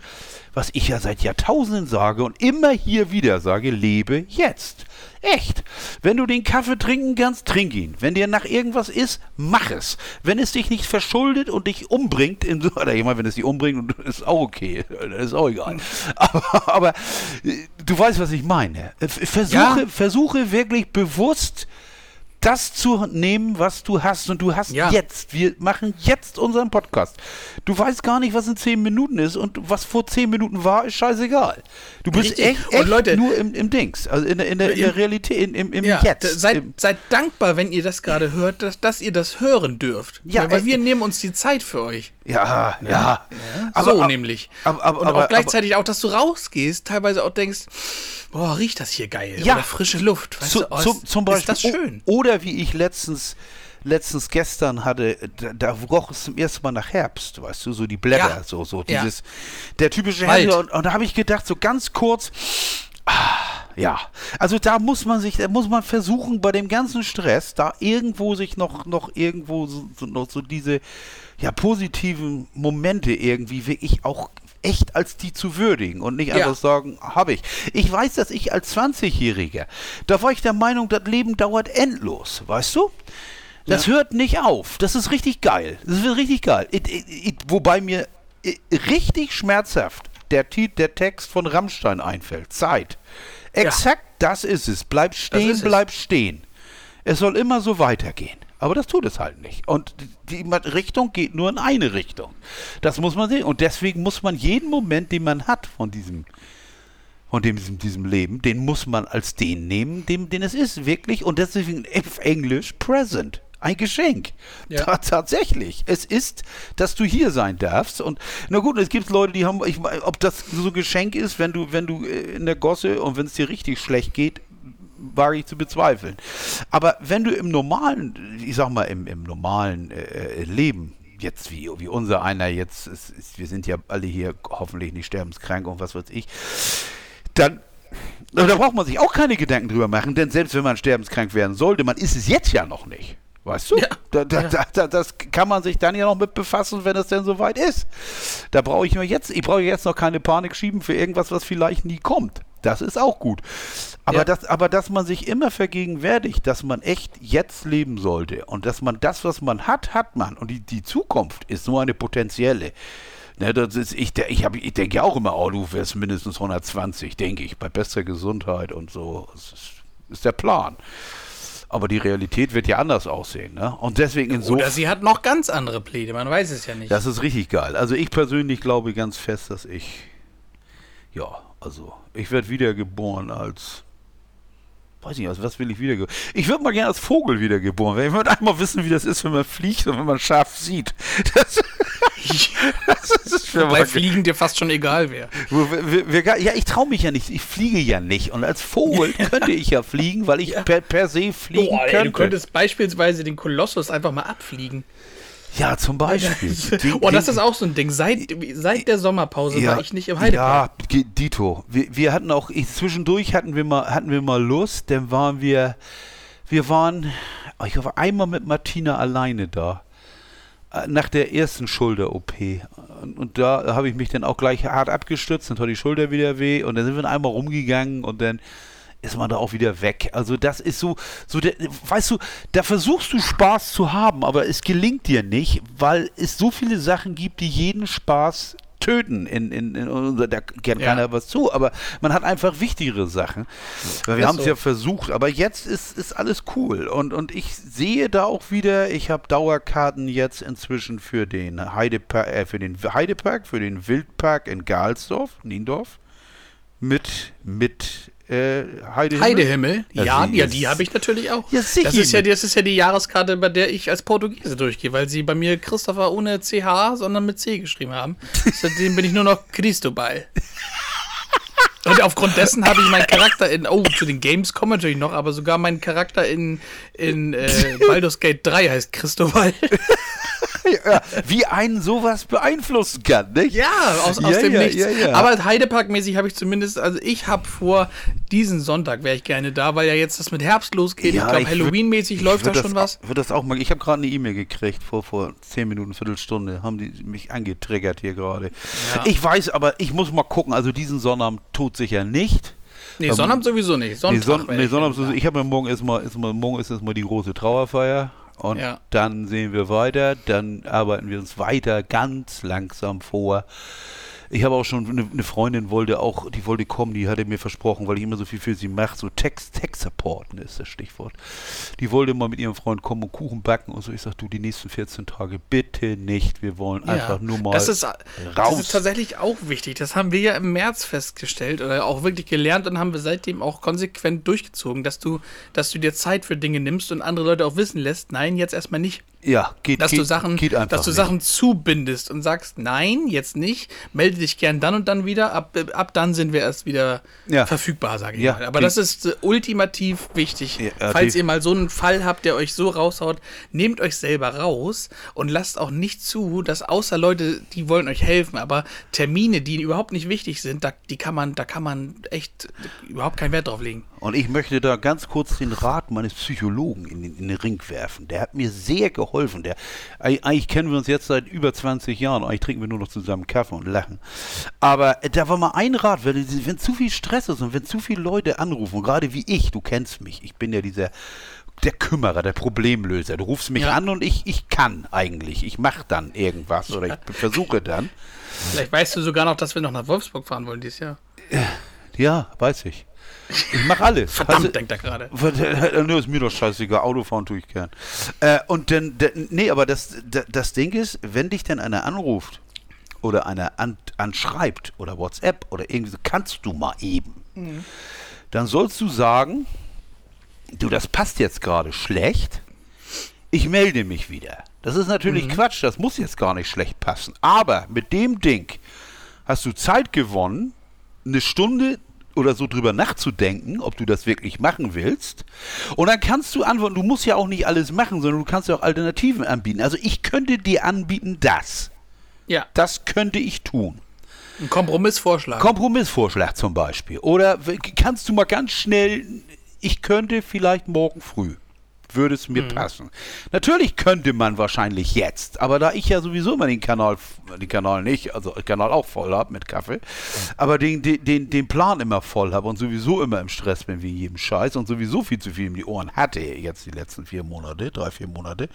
was ich ja seit Jahrtausenden sage und immer hier wieder sage, lebe jetzt. Echt. Wenn du den Kaffee trinken kannst, trink ihn. Wenn dir nach irgendwas ist, mach es. Wenn es dich nicht verschuldet und dich umbringt, in oder meine, wenn es dich umbringt, ist auch okay. Das ist auch egal. Aber, aber äh, du weißt, was ich meine. Äh, Versuche, Ja. versuche wirklich bewusst das zu nehmen, was du hast. Und du hast Ja. jetzt, wir machen jetzt unseren Podcast. Du weißt gar nicht, was in zehn Minuten ist und was vor zehn Minuten war, ist scheißegal. Du bist Richtig. echt, echt Leute- nur im, im Dings, also in, der- in, der, in der Realität, in, im, im Ja, Jetzt. seid, seid dankbar, wenn ihr das gerade hört, dass, dass ihr das hören dürft. Ja, weil, weil wir nehmen uns die Zeit für euch. ja, ja. so ab- nämlich. aber- aber- und aber- auch gleichzeitig auch, dass du rausgehst, teilweise auch denkst, boah, riecht das hier geil. Ja. Oder frische Luft. Weißt Zu, du, oh, zum, ist- zum Beispiel. Ist das schön? O- Oder wie ich letztens, letztens gestern hatte, da, da roch es zum ersten Mal nach Herbst, weißt du, so die Blätter, Ja. so, so Ja. dieses, der typische. Herbst. Und, und da habe ich gedacht, so ganz kurz, ah, ja, also da muss man sich, da muss man versuchen, bei dem ganzen Stress, da irgendwo sich noch, noch irgendwo so, so, noch so diese, ja, positiven Momente irgendwie wirklich auch echt als die zu würdigen und nicht Ja. einfach sagen, habe ich. Ich weiß, dass ich als 20-Jähriger, da war ich der Meinung, das Leben dauert endlos, weißt du? Das hört nicht auf. Das ist richtig geil. Das wird richtig geil. It, it, it, wobei mir i- richtig schmerzhaft der, der Text von Rammstein einfällt. Zeit. Exakt das ist es. Bleib stehen, ist es. bleib stehen. Es soll immer so weitergehen. Aber das tut es halt nicht. Und die Richtung geht nur in eine Richtung. Das muss man sehen. Und deswegen muss man jeden Moment, den man hat von diesem, von dem, diesem, diesem Leben, den muss man als den nehmen, dem, den es ist. Wirklich. Und deswegen auf Englisch present. Ein Geschenk. Ja. Ta- Tatsächlich. Es ist, dass du hier sein darfst. Und na gut, es gibt Leute, die haben, ich, ob das so ein Geschenk ist, wenn du, wenn du äh, in der Gosse und wenn es dir richtig schlecht geht, wage ich zu bezweifeln. Aber wenn du im normalen, ich sag mal, im, im normalen äh, äh, Leben, jetzt wie, wie unser einer jetzt, ist, ist, wir sind ja alle hier hoffentlich nicht sterbenskrank und was weiß ich, dann da braucht man sich auch keine Gedanken drüber machen, denn selbst wenn man sterbenskrank werden sollte, man ist es jetzt ja noch nicht. Weißt du? Ja. Da, da, da, da, das kann man sich dann ja noch mit befassen, wenn es denn soweit ist. Da brauche ich mir jetzt, ich brauche jetzt noch keine Panik schieben für irgendwas, was vielleicht nie kommt. Das ist auch gut. Aber, Ja. das, aber dass man sich immer vergegenwärtigt, dass man echt jetzt leben sollte und dass man das, was man hat, hat man. Und die, die Zukunft ist nur eine potenzielle. Ne, das ist, ich ich, hab, ich denke ja auch immer, oh, du wärst mindestens 120, denke ich, bei bester Gesundheit und so. Das ist, ist der Plan. Aber die Realität wird ja anders aussehen. Ne? Und deswegen insofern. Oder sie hat noch ganz andere Pläne, man weiß es ja nicht. Das ist richtig geil. Also ich persönlich glaube ganz fest, dass ich, ja, also ich werde wiedergeboren als weiß nicht, also was will ich wiedergeboren? Ich würde mal gerne als Vogel wiedergeboren werden. Ich würde einmal wissen, wie das ist, wenn man fliegt und wenn man scharf sieht. Das, das ist Wobei Fliegen dir fast schon egal wäre. Ja, ich traue mich ja nicht. Ich fliege ja nicht. Und als Vogel könnte ich ja fliegen, weil ich per, per se fliegen Boah, könnte. Du könntest beispielsweise den Kolossus einfach mal abfliegen. Ja, zum Beispiel. oh, das ist auch so ein Ding. Seit, seit der Sommerpause ja, war ich nicht im Heidepark. Ja, Dito. Wir, wir hatten auch, ich, zwischendurch hatten wir mal, hatten wir mal Lust, dann waren wir, wir waren, oh, ich hoffe, einmal mit Martina alleine da. Äh, nach der ersten Schulter-OP. Und, und, da habe ich mich dann auch gleich hart abgestürzt, dann tat die Schulter wieder weh und dann sind wir einmal rumgegangen und dann ist man da auch wieder weg. Also das ist so, so der, weißt du, da versuchst du Spaß zu haben, aber es gelingt dir nicht, weil es so viele Sachen gibt, die jeden Spaß töten. In, in, in, da kennt ja. keiner was zu, aber man hat einfach wichtigere Sachen. Weil wir haben es so. ja versucht, aber jetzt ist, ist alles cool. Und, und ich sehe da auch wieder, ich habe Dauerkarten jetzt inzwischen für den Heidepark, äh, für den Heidepark, für den Wildpark in Galsdorf, Niendorf. Mit, mit äh, Heidehimmel? Heidehimmel? Ja, ja, die habe ich natürlich auch. Ja, sicher. Das ist ja, das ist ja die Jahreskarte, bei der ich als Portugiese durchgehe, weil sie bei mir Christopher ohne CH, sondern mit C geschrieben haben. Seitdem bin ich nur noch Cristobal. Und aufgrund dessen habe ich meinen Charakter in, oh, zu den Games kommen natürlich noch, aber sogar mein Charakter in, in äh, Baldur's Gate 3 heißt Christobal. ja, wie einen sowas beeinflussen kann, nicht? Ja, aus, aus ja, dem ja, Nichts. Ja, Aber Heidepark-mäßig habe ich zumindest, also ich habe vor, diesen Sonntag wäre ich gerne da, weil ja jetzt das mit Herbst losgeht. ich glaube, Halloween-mäßig läuft da schon was. Wird das auch mal, ich habe gerade eine E-Mail gekriegt, vor, vor 10 Minuten, Viertelstunde, haben die mich angetriggert hier gerade. Ich weiß, aber ich muss mal gucken, also diesen Sonnabend tut sicher nicht. Nee, Sonnabend sowieso nicht. Sonntag nee, Son nee, Sonnabend, ich habe mir morgen erstmal, erstmal, morgen ist erstmal die große Trauerfeier. Und ja. dann sehen wir weiter, dann arbeiten wir uns weiter ganz langsam vor. Ich habe auch schon eine, eine, Freundin wollte auch, die wollte kommen, die hatte mir versprochen, weil ich immer so viel für sie mache, so Text, Text supporten ist das Stichwort. Die wollte mal mit ihrem Freund kommen und Kuchen backen und so. Ich sag, du, die nächsten 14 Tage bitte nicht. Wir wollen ja, einfach nur mal das ist, raus. Das ist tatsächlich auch wichtig. Das haben wir ja im März festgestellt oder auch wirklich gelernt und haben wir seitdem auch konsequent durchgezogen, dass du, dass du dir Zeit für Dinge nimmst und andere Leute auch wissen lässt, nein, jetzt erstmal nicht. Ja, geht, dass geht, du Sachen, geht einfach dass du nicht. Sachen zubindest und sagst, nein, jetzt nicht, melde dich gern dann und dann wieder, ab, ab dann sind wir erst wieder ja. verfügbar, sage ich ja, mal. Aber das ist äh, ultimativ wichtig. Ja, Falls ihr mal so einen Fall habt, der euch so raushaut, nehmt euch selber raus und lasst auch nicht zu, dass außer Leute, die wollen euch helfen, aber Termine, die überhaupt nicht wichtig sind, da, die kann man, da kann man echt überhaupt keinen Wert drauf legen. Und ich möchte da ganz kurz den Rat meines Psychologen in den, in den Ring werfen. Der hat mir sehr geholfen. Der, eigentlich kennen wir uns jetzt seit über 20 Jahren. Eigentlich trinken wir nur noch zusammen Kaffee und lachen. Aber äh, da war mal ein Rat, wenn, wenn zu viel Stress ist und wenn zu viele Leute anrufen, gerade wie ich, du kennst mich, ich bin ja dieser der Kümmerer, der Problemlöser. Du rufst mich ja. an und ich, ich kann eigentlich. Ich mache dann irgendwas oder ich versuche dann. Vielleicht weißt du sogar noch, dass wir noch nach Wolfsburg fahren wollen dieses Jahr. Ja, weiß ich. Ich mach alles. Verdammt, also, denkt er gerade. Nö, ist mir doch scheißegal. Autofahren tue ich gern. Äh, und dann, nee, aber das, das Ding ist, wenn dich dann einer anruft oder einer an, anschreibt oder WhatsApp oder irgendwie kannst du mal eben. Mhm. Dann sollst du sagen, du, das passt jetzt gerade schlecht. Ich melde mich wieder. Das ist natürlich mhm. Quatsch, das muss jetzt gar nicht schlecht passen. Aber mit dem Ding hast du Zeit gewonnen, eine Stunde oder so drüber nachzudenken, ob du das wirklich machen willst. Und dann kannst du antworten, du musst ja auch nicht alles machen, sondern du kannst ja auch Alternativen anbieten. Also ich könnte dir anbieten, das. Ja. Das könnte ich tun. Ein Kompromissvorschlag. Kompromissvorschlag zum Beispiel. Oder kannst du mal ganz schnell, ich könnte vielleicht morgen früh. Würde es mir passen. Natürlich könnte man wahrscheinlich jetzt, aber da ich ja sowieso immer den Kanal, den Kanal nicht, also den Kanal auch voll habe mit Kaffee, aber den, den, den, Plan immer voll habe und sowieso immer im Stress bin wie jedem Scheiß und sowieso viel zu viel um die Ohren hatte jetzt die letzten vier Monate, drei, vier Monate,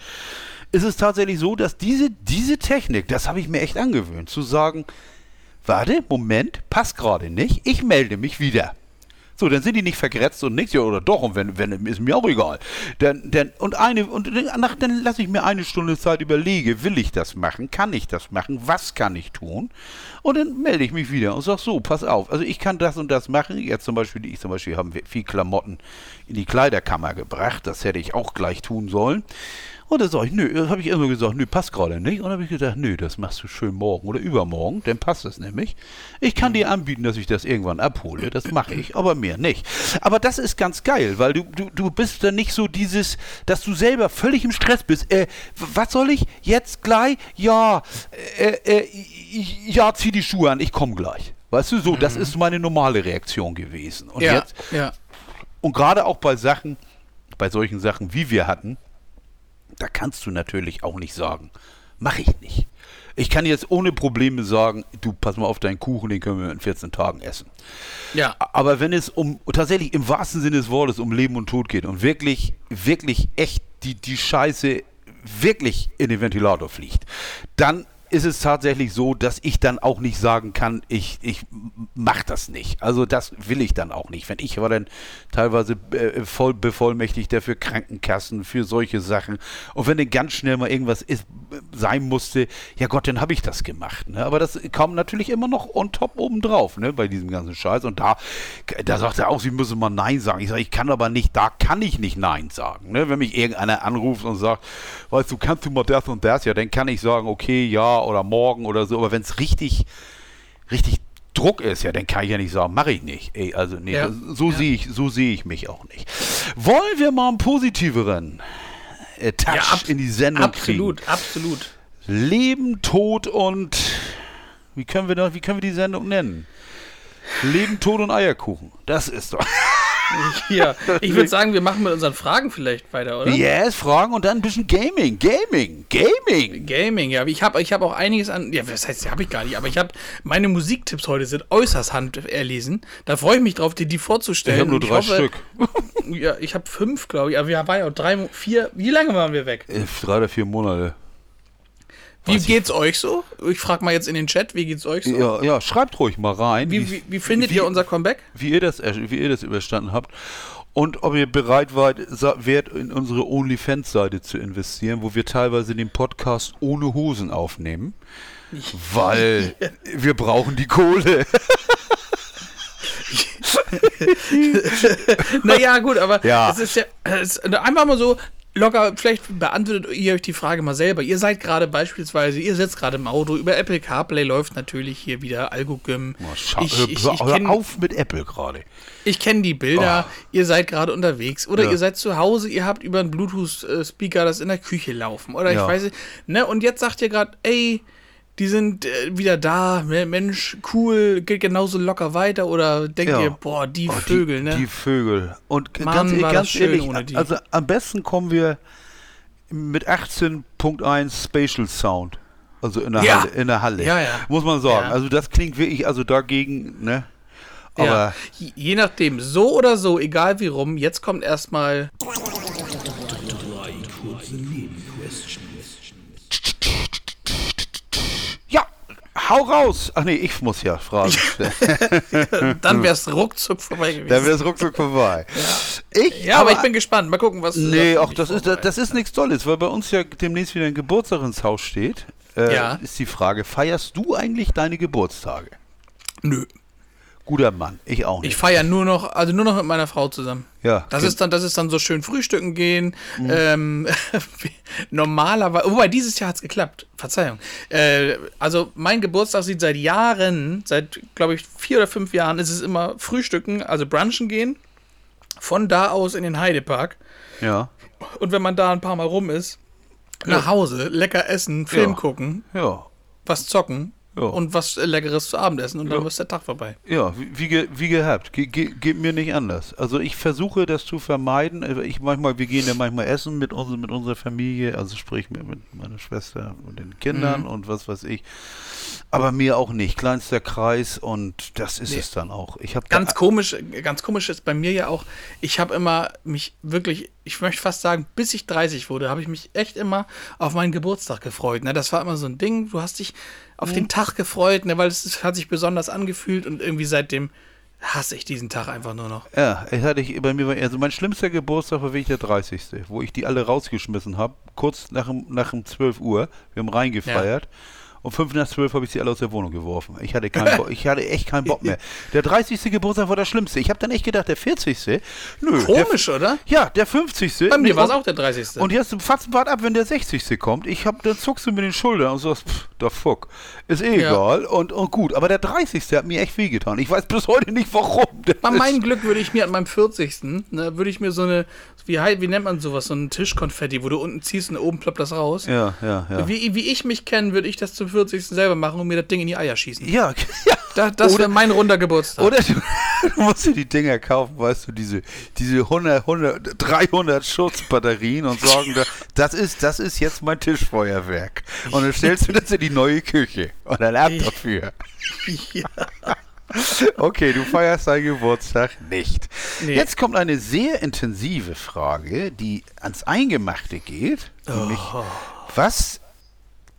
ist es tatsächlich so, dass diese, diese Technik, das habe ich mir echt angewöhnt, zu sagen, warte, Moment, passt gerade nicht, ich melde mich wieder. So, dann sind die nicht vergrätzt und nichts, ja, oder doch, und wenn, wenn, ist mir auch egal. Dann, dann, und eine, und nach, dann lasse ich mir eine Stunde Zeit überlege, will ich das machen, kann ich das machen, was kann ich tun? Und dann melde ich mich wieder und sage so, pass auf, also ich kann das und das machen. Jetzt zum Beispiel, ich zum Beispiel haben viel Klamotten in die Kleiderkammer gebracht, das hätte ich auch gleich tun sollen. Und dann sage ich, nö, habe ich immer gesagt, nö, passt gerade nicht. Und dann habe ich gesagt, nö, das machst du schön morgen oder übermorgen, dann passt das nämlich. Ich kann dir anbieten, dass ich das irgendwann abhole, das mache ich, aber mehr nicht. Aber das ist ganz geil, weil du, du, du bist dann nicht so dieses, dass du selber völlig im Stress bist. Äh, was soll ich jetzt gleich? Ja, äh, äh, ja, zieh die Schuhe an, ich komme gleich. Weißt du, so, mhm. das ist meine normale Reaktion gewesen. Und ja, jetzt, ja. und gerade auch bei Sachen, bei solchen Sachen, wie wir hatten, da kannst du natürlich auch nicht sagen, mache ich nicht. Ich kann jetzt ohne Probleme sagen, du pass mal auf deinen Kuchen, den können wir in 14 Tagen essen. Ja. Aber wenn es um tatsächlich im wahrsten Sinne des Wortes um Leben und Tod geht und wirklich, wirklich echt die, die Scheiße wirklich in den Ventilator fliegt, dann ist es tatsächlich so, dass ich dann auch nicht sagen kann, ich, ich mach das nicht. Also das will ich dann auch nicht. Wenn ich war dann teilweise äh, voll bevollmächtigt dafür Krankenkassen, für solche Sachen. Und wenn dann ganz schnell mal irgendwas ist, sein musste, ja Gott, dann habe ich das gemacht. Ne? Aber das kam natürlich immer noch on top obendrauf, ne, bei diesem ganzen Scheiß. Und da, da sagt er auch, sie müssen mal Nein sagen. Ich sage, ich kann aber nicht, da kann ich nicht Nein sagen. Ne? Wenn mich irgendeiner anruft und sagt, weißt du, kannst du mal das und das, ja, dann kann ich sagen, okay, ja, oder morgen oder so. Aber wenn es richtig, richtig Druck ist, ja, dann kann ich ja nicht sagen, mache ich nicht. Ey, also nee, Ja. so Ja. sehe ich, so sehe ich mich auch nicht. Wollen wir mal einen positiveren äh, Touch Ja, in die Sendung Absolut, kriegen? absolut. Leben, Tod und wie können wir das, wie können wir die Sendung nennen? Leben, Tod und Eierkuchen. Das ist doch. Ja, ich würde sagen, wir machen mit unseren Fragen vielleicht weiter, oder? Yes, Fragen und dann ein bisschen Gaming. Gaming. Gaming. Gaming, ja. Ich habe ich hab auch einiges an. Ja, was heißt, habe ich gar nicht. Aber ich habe. Meine Musiktipps heute sind äußerst handerlesen. Da freue ich mich drauf, dir die vorzustellen. Ich habe nur drei hoffe- Stück. Ja, ich habe fünf, glaube ich. Aber wir waren ja auch drei, vier. Wie lange waren wir weg? Äh, Drei oder vier Monate. Wie geht's euch so? Ich frage mal jetzt in den Chat, wie geht's euch so? Ja, ja, schreibt ruhig mal rein. Wie, wie, wie findet ihr unser Comeback? wie ihr das, äh, wie ihr das überstanden habt und ob ihr bereit wärt, in unsere OnlyFans-Seite zu investieren, wo wir teilweise den Podcast ohne Hosen aufnehmen, weil wir brauchen die Kohle. naja, gut, aber Ja. es ist ja es ist einfach mal so locker, vielleicht beantwortet ihr euch die Frage mal selber. Ihr seid gerade beispielsweise, ihr sitzt gerade im Auto, über Apple CarPlay läuft natürlich hier wieder Algogym. Oh, ich ich, ich hör kenne auf mit Apple gerade. ich kenn die Bilder, ihr seid gerade unterwegs oder Ja. ihr seid zu Hause, ihr habt über einen Bluetooth-Speaker das in der Küche laufen oder ich Ja. weiß nicht. Ne? Und jetzt sagt ihr gerade, ey, die sind äh, wieder da? Mensch, cool, geht genauso locker weiter oder denkt Ja. ihr, boah, die Oh, Vögel, die, ne? Die Vögel. Und Mann, ganz, war ganz schön ehrlich, ohne die. also am besten kommen wir mit 18.1 Spatial Sound. Also in der Ja. Halle. In der Halle. Ja, ja. Muss man sagen. Ja. Also das klingt wirklich, also dagegen, ne? Aber ja, je- je nachdem, so oder so, egal wie rum, jetzt kommt erstmal. Hau raus. Ach nee, ich muss ja fragen. Dann wär's ruckzuck vorbei gewesen. Dann wäre es ruckzuck vorbei. Ich, ja, aber, ich bin gespannt. Mal gucken, was. Nee, auch das ist, das ist nichts Tolles, weil bei uns ja demnächst wieder ein Geburtstag ins Haus steht. Äh, Ja. Ist die Frage, feierst du eigentlich deine Geburtstage? Nö. Guter Mann, ich auch nicht. Ich feiere nur noch, also nur noch mit meiner Frau zusammen. Ja, Das ist dann, das ist dann so schön frühstücken gehen. Mhm. Ähm, normalerweise, wobei dieses Jahr hat's geklappt. Verzeihung. Äh, also mein Geburtstag sieht seit Jahren, seit glaube ich vier oder fünf Jahren, ist es immer Frühstücken, also brunchen gehen. Von da aus in den Heidepark. ja, Und wenn man da ein paar Mal rum ist, nach Hause, lecker essen, Film Ja. gucken, ja, was zocken, Ja. und was Leckeres zu Abendessen und dann Ja. ist der Tag vorbei. Ja, wie, wie, wie gehabt. Ge, ge, geht mir nicht anders. Also ich versuche das zu vermeiden. Also Ich manchmal, wir gehen ja manchmal essen mit, uns, mit unserer Familie, also sprich mit, mit meiner Schwester und den Kindern Mhm. und was weiß ich. Aber mir auch nicht. Kleinster Kreis und das ist Nee. es dann auch. Ich habe Ganz komisch, ganz komisch ist bei mir ja auch, ich habe immer mich wirklich, ich möchte fast sagen, bis ich 30 wurde, habe ich mich echt immer auf meinen Geburtstag gefreut. Ne? Das war immer so ein Ding, du hast dich auf den Tag gefreut, ne? weil es hat sich besonders angefühlt und irgendwie seitdem hasse ich diesen Tag einfach nur noch. Ja, ich hatte ich, bei mir also mein schlimmster Geburtstag war wirklich der 30. Wo ich die alle rausgeschmissen habe, kurz nach nach dem 12 Uhr. Wir haben reingefeiert. Um 5 nach 12 habe ich sie alle aus der Wohnung geworfen. Ich hatte, keinen Bock, ich hatte echt keinen Bock mehr. Der 30. Geburtstag war der schlimmste. Ich habe dann echt gedacht, der 40. Nö. Komisch, der, oder? Ja, der 50. Bei mir war es auch der 30. Und jetzt fatzen wart ab, wenn der 60. kommt. Ich hab, dann zuckst du mit den Schultern und sagst, pff, der Fuck. Ist eh Ja. egal. Und, und gut. Aber der 30. hat mir echt wehgetan. Ich weiß bis heute nicht warum. Das Bei meinem Glück würde ich mir an meinem 40. Ne, würde ich mir so eine, wie, wie nennt man sowas, so ein Tischkonfetti, wo du unten ziehst und oben ploppt das raus. Ja, ja, ja. Wie, wie ich mich kenne, würde ich das zum 40. selber machen und mir das Ding in die Eier schießen. Ja, ja. Da, das Oder- wäre mein runder Geburtstag. Oder du, du musst dir die Dinger kaufen, weißt du, diese, diese 100, 100, 300 Schutzbatterien und da- das ist, das ist jetzt mein Tischfeuerwerk. Und dann stellst du das in die neue Küche und dann ab dafür. ja. Okay, du feierst deinen Geburtstag nicht. Nee. Jetzt kommt eine sehr intensive Frage, die ans Eingemachte geht. Nämlich, Oh. was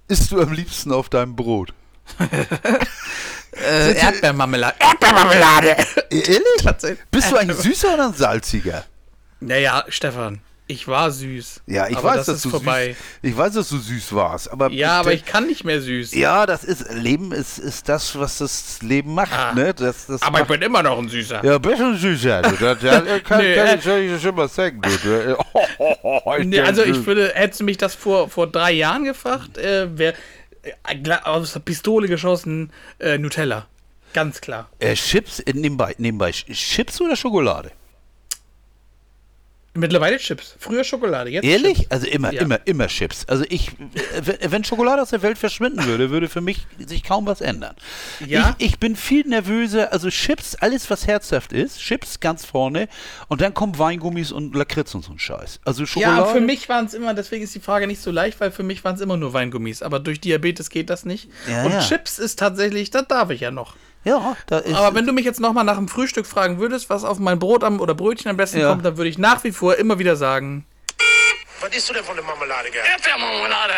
isst du am liebsten auf deinem Brot? Äh, Erdbeermarmelade. Erdbeermarmelade! Ehrlich? Tatsächlich. Bist du ein süßer oder ein salziger? Naja, Stefan, ich war süß. Ja, ich weiß, das dass du vorbei. süß. Ich weiß, dass du süß warst, aber Ja, aber ich kann nicht mehr süß. ja, das ist Leben ist, ist das, was das Leben macht, Ah. ne? Das, das aber ich macht, bin immer noch ein Süßer. ja, ein bisschen süßer. Du, das, das, kann, Nee, kann äh, ich schon- schon mal sagen, du. Oh, oh, oh, oh, Nee, also ich würde, hättest du mich das vor, vor drei Jahren gefragt, äh, wäre aus der Pistole geschossen äh, Nutella. Ganz klar. Äh, Chips, äh, nebenbei, nebenbei, Ch- Chips oder Schokolade? Mittlerweile Chips. Früher Schokolade, jetzt Ehrlich? Chips. Also immer, Ja. immer, immer Chips. Also ich, wenn- wenn Schokolade aus der Welt verschwinden würde, würde für mich sich kaum was ändern. Ja? Ich, ich bin viel nervöser, also Chips, alles was herzhaft ist, Chips ganz vorne und dann kommen Weingummis und Lakritz und so ein Scheiß. Also Schokolade. Ja, für mich waren es immer, deswegen ist die Frage nicht so leicht, weil für mich waren es immer nur Weingummis. Aber durch Diabetes geht das nicht. Ja, Und ja. Chips ist tatsächlich, das darf ich ja noch. Ja, da ist. Aber wenn du mich jetzt nochmal nach dem Frühstück fragen würdest, was auf mein Brot am, oder Brötchen am besten Ja. kommt, dann würde ich nach wie vor immer wieder sagen, Was isst du denn von der Marmelade, gell? Erdbeermarmelade.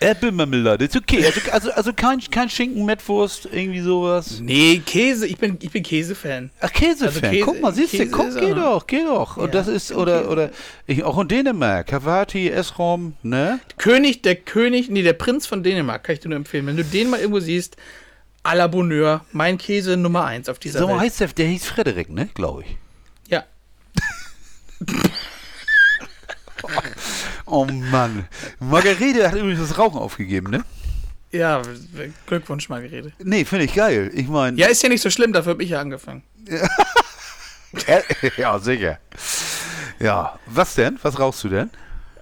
Erdbeermarmelade, ist okay. Also, also, also kein, kein Schinken, Mettwurst, irgendwie sowas. nee, Käse, ich bin, ich bin Käsefan. Ach, Käsefan. Also Käse- Guck mal, siehst du, guck, geh doch, geh doch. Und Ja, das ist, oder, Käse. oder, ich, auch in Dänemark, Kavati, Esrom, ne? König, der König, nee, der Prinz von Dänemark, kann ich dir nur empfehlen. Wenn du den mal irgendwo siehst, à la Bonheur, mein Käse Nummer eins auf dieser So Welt. heißt der, der hieß Frederik, ne, glaube ich. Ja. Oh Mann. Margarete hat übrigens das Rauchen aufgegeben, ne? Ja, Glückwunsch, Margarete. Nee, finde ich geil. Ich meine, Ja, ist ja nicht so schlimm, dafür habe ich ja angefangen. ja, sicher. Ja, was denn? Was rauchst du denn?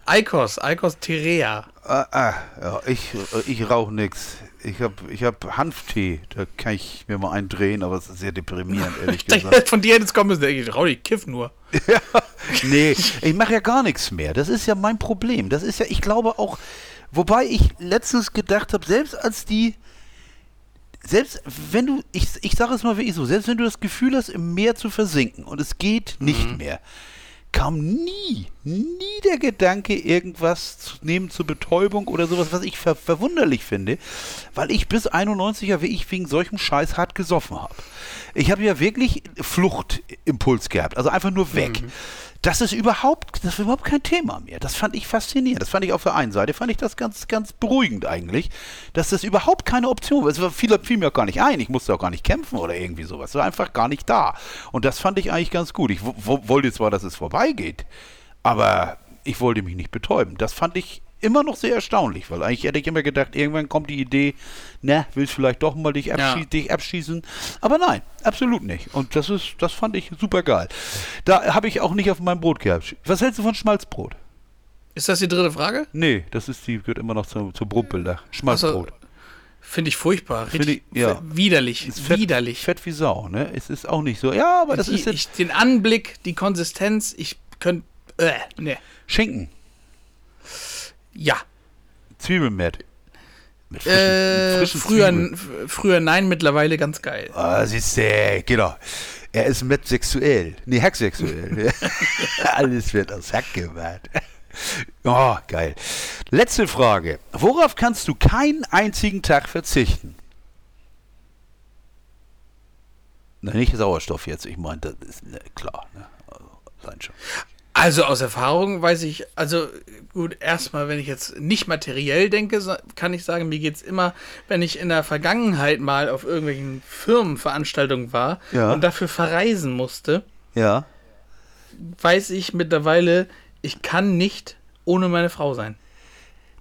Eikos, Eikos Terea. Ah, ah ja, ich, ich rauche nix. Ich habe ich hab Hanftee, da kann ich mir mal eindrehen, aber es ist sehr deprimierend, ehrlich gesagt. Von dir hätte es kommen müssen, ich rau, ich kiff nur. Ja, nee, ich mache ja gar nichts mehr. Das ist ja mein Problem. Das ist ja, ich glaube auch, wobei ich letztens gedacht habe, selbst als die, selbst wenn du, ich, ich sage es mal wirklich so, selbst wenn du das Gefühl hast, im Meer zu versinken und es geht nicht mehr, kam nie, nie der Gedanke, irgendwas zu nehmen zur Betäubung oder sowas, was ich ver verwunderlich finde, weil ich bis 91er wie ich wegen solchem Scheiß hart gesoffen habe. Ich habe ja wirklich Fluchtimpuls gehabt, also einfach nur weg. Das ist überhaupt, das ist überhaupt kein Thema mehr. Das fand ich faszinierend. Das fand ich auf der einen Seite, fand ich das ganz, ganz beruhigend eigentlich, dass das überhaupt keine Option war. Es viel, fiel mir auch gar nicht ein. Ich musste auch gar nicht kämpfen oder irgendwie sowas. Es war einfach gar nicht da. Und das fand ich eigentlich ganz gut. Ich wo- wo- wollte zwar, dass es vorbeigeht, aber ich wollte mich nicht betäuben. Das fand ich immer noch sehr erstaunlich, weil eigentlich hätte ich immer gedacht, irgendwann kommt die Idee, na, willst vielleicht doch mal dich, abschie Ja. dich abschießen. Aber nein, absolut nicht. Und das ist, das fand ich super geil. Da habe ich auch nicht auf meinem Brot gehabt. Was hältst du von Schmalzbrot? Ist das die dritte Frage? Nee, das ist die, gehört immer noch zur, zur Brotbilder. Schmalzbrot. Finde ich furchtbar. Finde Richtig ich- ja. widerlich. Ist fett, widerlich. Fett wie Sau, ne? Es ist auch nicht so. Ja, aber das ich, ist jetzt ich, den Anblick, die Konsistenz, ich könnte. Äh, ne. Schinken, Ja. Zwiebelmett. Mit Äh, frischen früher, früher nein, mittlerweile ganz geil. Ah, siehst du, genau. Er ist metsexuell. Nee, hacksexuell. Alles wird aus Hack gemacht. Oh, geil. Letzte Frage. Worauf kannst du keinen einzigen Tag verzichten? Na, nicht Sauerstoff jetzt. Ich meine, das ist ne, klar. Ne? Also, sein schon. Also aus Erfahrung weiß ich, also gut, erstmal, wenn ich jetzt nicht materiell denke, kann ich sagen, mir geht es immer, wenn ich in der Vergangenheit mal auf irgendwelchen Firmenveranstaltungen war Ja. und dafür verreisen musste, Ja. weiß ich mittlerweile, ich kann nicht ohne meine Frau sein.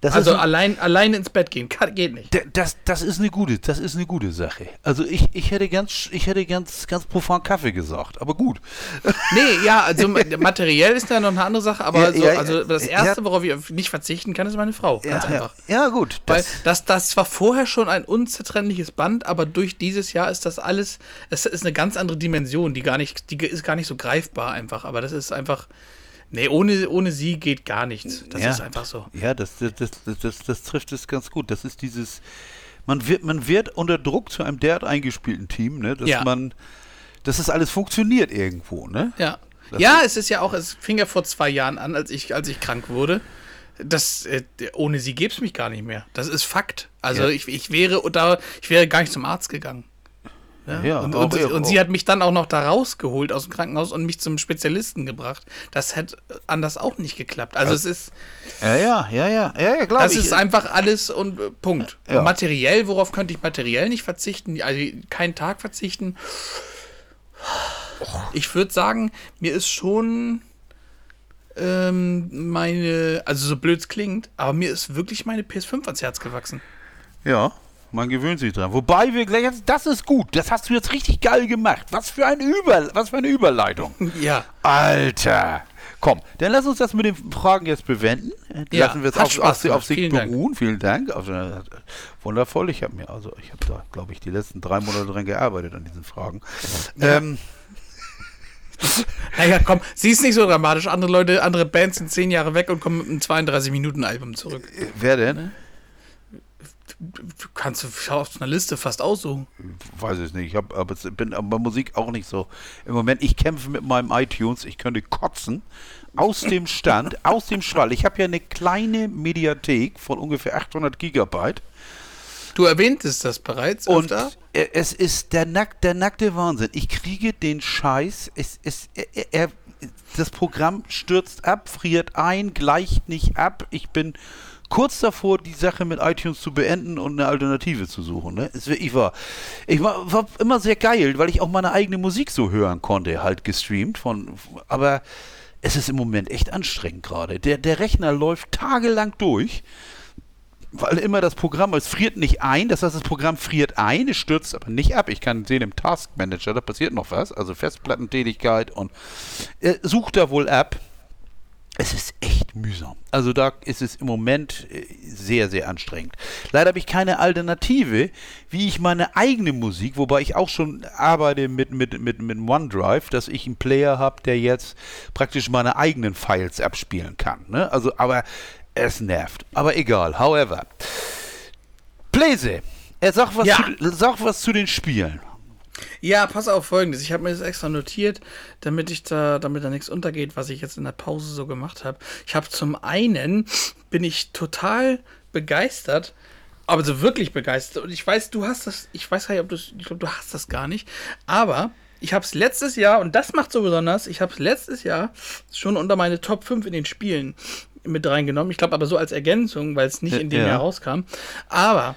Das Also ist, allein, allein ins Bett gehen, kann, geht nicht. Das, das ist eine gute, das ist eine gute Sache. Also ich, ich hätte ganz, ich hätte ganz, ganz profan Kaffee gesagt, aber gut. Nee, ja, also ma- materiell ist da noch eine andere Sache, aber Ja, so, ja, also das ja. Erste, worauf ich nicht verzichten kann, ist meine Frau. Ganz ja, einfach. Ja, ja, gut. Weil Das, das, das war vorher schon ein unzertrennliches Band, aber durch dieses Jahr ist das alles, es ist eine ganz andere Dimension, die gar nicht, die ist gar nicht so greifbar einfach, aber das ist einfach, nee, ohne, ohne sie geht gar nichts. Das ja, ist einfach so. Ja, das, das, das, das, das, das trifft es ganz gut. Das ist dieses, man wird, man wird unter Druck zu einem derart eingespielten Team, ne, dass Ja. man, dass das alles funktioniert irgendwo, ne? Ja. Das ja, es ist ja auch, es fing ja vor zwei Jahren an, als ich, als ich krank wurde. Das, äh, ohne sie gäbe es mich gar nicht mehr. Das ist Fakt. Also Ja. ich, ich wäre da, ich wäre gar nicht zum Arzt gegangen. Ja, Ja, und, und, und sie hat mich dann auch noch da rausgeholt aus dem Krankenhaus und mich zum Spezialisten gebracht. Das hätte anders auch nicht geklappt. Also es ist, Ja, ja, ja, ja, ja, ja klar. das ich, ist einfach alles und äh, Punkt. Ja. Und materiell, worauf könnte ich materiell nicht verzichten? Also keinen Tag verzichten. Ich würde sagen, mir ist schon ähm, meine, also so blöd es klingt, aber mir ist wirklich meine PS5 ans Herz gewachsen. Ja, man gewöhnt sich dran. Wobei wir gleich jetzt, das ist gut. Das hast du jetzt richtig geil gemacht. Was für eine Über, was für eine Überleitung. Ja. Alter. Komm, dann lass uns das mit den Fragen jetzt bewenden. Ja, Lassen wir es auf, auf, auf sich Vielen Dank. beruhen. Vielen Dank. Äh, wundervoll. Ich habe mir, also ich habe da, glaube ich, die letzten drei Monate dran gearbeitet an diesen Fragen. Ähm, Naja, komm, sie ist nicht so dramatisch. Andere Leute, andere Bands sind zehn Jahre weg und kommen mit einem 32-Minuten-Album zurück. wer denn? Du kannst du auf einer Liste fast aussuchen. Weiß ich nicht. Ich hab, aber bin aber bei Musik auch nicht so. Im Moment, ich kämpfe mit meinem iTunes. Ich könnte kotzen. Aus dem Stand, aus dem Schwall. Ich habe ja eine kleine Mediathek von ungefähr 800 Gigabyte. Du erwähntest das bereits Und öfter. äh, es ist der, nack, der nackte Wahnsinn. Ich kriege den Scheiß. Es, es, er, er, das Programm stürzt ab, friert ein, gleicht nicht ab. Ich bin kurz davor, die Sache mit iTunes zu beenden und eine Alternative zu suchen. Ne? Ich war, ich war, war immer sehr geil, weil ich auch meine eigene Musik so hören konnte, halt gestreamt. Von, aber es ist im Moment echt anstrengend gerade. Der, der Rechner läuft tagelang durch weil immer das Programm, es friert nicht ein, das heißt, das Programm friert ein, es stürzt aber nicht ab. Ich kann sehen im Task Manager, da passiert noch was, also Festplattentätigkeit und äh, sucht da wohl ab. Es ist echt mühsam. Also da ist es im Moment äh, sehr, sehr anstrengend. Leider habe ich keine Alternative, wie ich meine eigene Musik, wobei ich auch schon arbeite mit, mit, mit, mit OneDrive, dass ich einen Player habe, der jetzt praktisch meine eigenen Files abspielen kann. Ne? Also, aber es nervt. Aber egal, however. Bläse, er sagt was, Ja. zu, sag was zu den Spielen. Ja, pass auf folgendes. Ich habe mir das extra notiert, damit ich da, damit da nichts untergeht, was ich jetzt in der Pause so gemacht habe. Ich habe zum einen bin ich total begeistert, aber so wirklich begeistert. Und ich weiß, du hast das, ich weiß gar nicht, ob du ich glaube, du hast das gar nicht. Aber ich habe es letztes Jahr, und das macht so besonders, ich habe es letztes Jahr schon unter meine Top 5 in den Spielen mit reingenommen. Ich glaube aber so als Ergänzung, weil es nicht in dem Ja. Jahr rauskam. Aber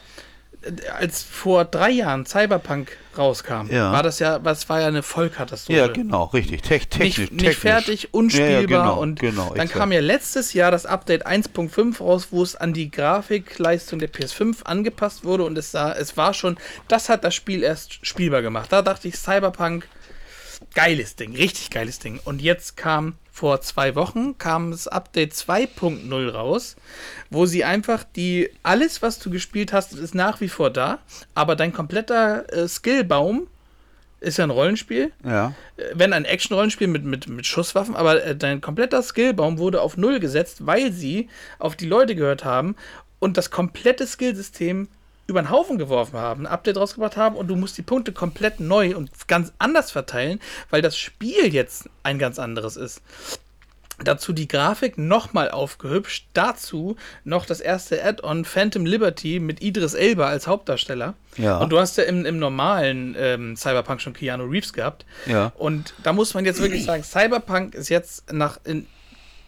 als vor drei Jahren Cyberpunk rauskam, Ja. war das ja, was war ja eine Vollkatastrophe. Ja, genau, richtig. Te technisch, Nicht, nicht technisch. fertig, unspielbar Ja, ja, genau, und genau, dann exakt. kam ja letztes Jahr das Update 1.5 raus, wo es an die Grafikleistung der PS5 angepasst wurde und es sah, es war schon, das hat das Spiel erst spielbar gemacht. Da dachte ich, Cyberpunk Geiles Ding, richtig geiles Ding. Und jetzt kam vor zwei Wochen kam das Update 2.0 raus, wo sie einfach die alles, was du gespielt hast, ist nach wie vor da, aber dein kompletter äh, Skillbaum ist ja ein Rollenspiel. Ja. Äh, Wenn ein Action-Rollenspiel mit, mit, mit Schusswaffen, aber äh, dein kompletter Skillbaum wurde auf Null gesetzt, weil sie auf die Leute gehört haben und das komplette Skillsystem über den Haufen geworfen haben, ein Update rausgebracht haben und du musst die Punkte komplett neu und ganz anders verteilen, weil das Spiel jetzt ein ganz anderes ist. Dazu die Grafik nochmal aufgehübscht. Dazu noch das erste Add-on Phantom Liberty mit Idris Elba als Hauptdarsteller. Ja. Und du hast ja im, im normalen ähm, Cyberpunk schon Keanu Reeves gehabt. Ja. Und da muss man jetzt wirklich sagen, Cyberpunk ist jetzt nach in,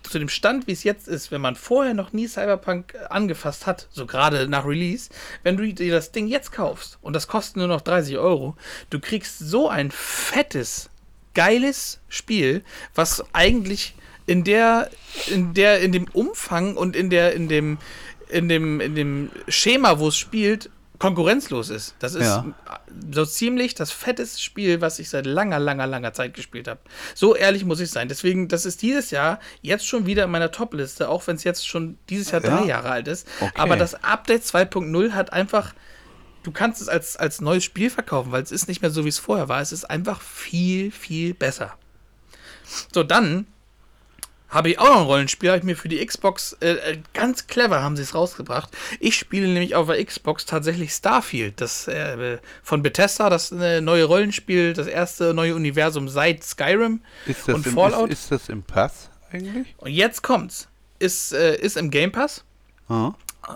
zu dem Stand, wie es jetzt ist, wenn man vorher noch nie Cyberpunk äh, angefasst hat, so gerade nach Release, wenn du dir das Ding jetzt kaufst und das kostet nur noch 30 Euro, du kriegst so ein fettes, geiles Spiel, was eigentlich in der, in der, in dem Umfang und in der, in dem, in dem, in dem Schema, wo es spielt, konkurrenzlos ist. Das ist Ja. so ziemlich das fetteste Spiel, was ich seit langer, langer, langer Zeit gespielt habe. So ehrlich muss ich sein. Deswegen, das ist dieses Jahr jetzt schon wieder in meiner Top-Liste, auch wenn es jetzt schon dieses Jahr Ja. drei Jahre alt ist. Okay. Aber das Update 2.0 hat einfach, du kannst es als, als neues Spiel verkaufen, weil es ist nicht mehr so, wie es vorher war. Es ist einfach viel, viel besser. So, dann habe ich auch noch ein Rollenspiel, habe ich mir für die Xbox, äh, äh, ganz clever haben sie es rausgebracht. Ich spiele nämlich auf der Xbox tatsächlich Starfield, das äh, von Bethesda, das äh, neue Rollenspiel, das erste neue Universum seit Skyrim Ist das, und im, Fallout. ist, ist das im Pass eigentlich? und jetzt kommt's. Ist, äh, ist im Game Pass. Ah.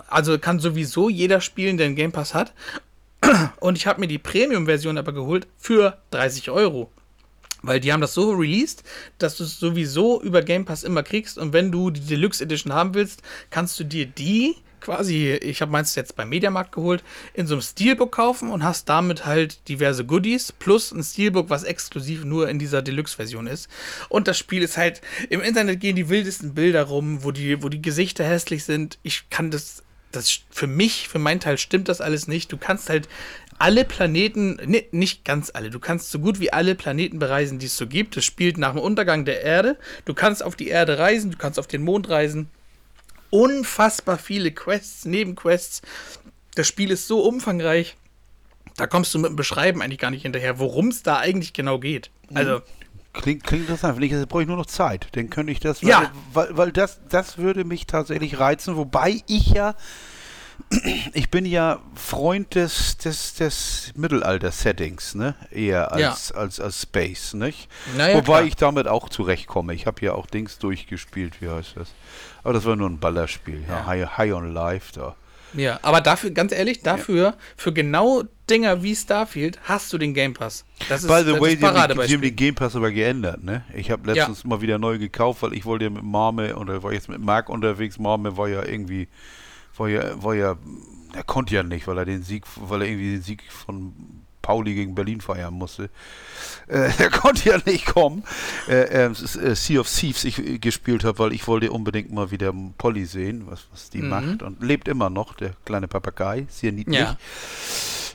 Also kann sowieso jeder spielen, der einen Game Pass hat. Und ich habe mir die Premium-Version aber geholt für 30 Euro. Weil die haben das so released, dass du es sowieso über Game Pass immer kriegst. Und wenn du die Deluxe Edition haben willst, kannst du dir die quasi, ich habe meins jetzt beim Mediamarkt geholt, in so einem Steelbook kaufen und hast damit halt diverse Goodies plus ein Steelbook, was exklusiv nur in dieser Deluxe-Version ist. Und das Spiel ist halt, im Internet gehen die wildesten Bilder rum, wo die, wo die Gesichter hässlich sind. Ich kann das, das für mich, für meinen Teil stimmt das alles nicht. Du kannst halt alle Planeten, ne, nicht ganz alle, du kannst so gut wie alle Planeten bereisen, die es so gibt. Es spielt nach dem Untergang der Erde. Du kannst auf die Erde reisen, du kannst auf den Mond reisen. Unfassbar viele Quests, Nebenquests. Das Spiel ist so umfangreich. Da kommst du mit dem Beschreiben eigentlich gar nicht hinterher, worum es da eigentlich genau geht. Also, Klingt, klingt interessant. Wenn ich, jetzt brauche ich nur noch Zeit. Dann könnte ich das, weil, Ja. weil, weil das, das würde mich tatsächlich reizen. Wobei ich ja, ich bin ja Freund des, des, des Mittelalter-Settings, ne? Eher als, als, als Space, nicht? Naja, Wobei klar. ich damit auch zurechtkomme. Ich habe ja auch Dings durchgespielt, wie heißt das? Aber das war nur ein Ballerspiel. Ja. Ja. High, High on Life da. ja. Aber dafür, ganz ehrlich, dafür, für genau Dinger wie Starfield, hast du den Game Pass. Das ist, By the das way, ist haben, die, Paradebeispiel. haben den Game Pass aber geändert, ne? Ich habe letztens mal wieder neu gekauft, weil ich wollte ja mit Marme oder war jetzt mit Marc unterwegs. Marme war ja irgendwie, war ja, war ja, er konnte ja nicht, weil er den Sieg, weil er irgendwie den Sieg von Pauli gegen Berlin feiern musste. Äh, er konnte ja nicht kommen. Äh, äh, äh, sea of Thieves ich äh, gespielt habe, weil ich wollte unbedingt mal wieder Polly sehen, was, was die Mhm. macht. Und lebt immer noch, der kleine Papagei. Sehr niedlich. Ja.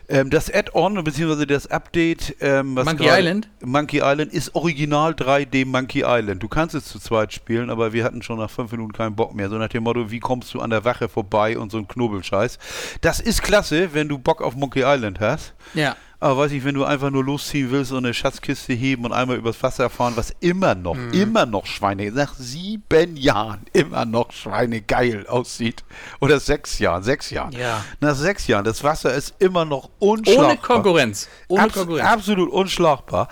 Ähm, das Add-on, beziehungsweise das Update, ähm, was Monkey gerade- Island? Monkey Island ist original 3D Monkey Island. Du kannst es zu zweit spielen, aber wir hatten schon nach fünf Minuten keinen Bock mehr. So nach dem Motto, wie kommst du an der Wache vorbei und so ein Knobelscheiß. Das ist klasse, wenn du Bock auf Monkey Island hast. Ja. Aber weiß ich, wenn du einfach nur losziehen willst und eine Schatzkiste heben und einmal übers Wasser fahren, was immer noch, immer noch Schweine, nach sieben Jahren immer noch Schweine geil aussieht. Oder sechs Jahren, sechs Jahren. Ja. Nach sechs Jahren, das Wasser ist immer noch unschlagbar. Ohne Konkurrenz. Ohne Abs Konkurrenz. Absolut unschlagbar.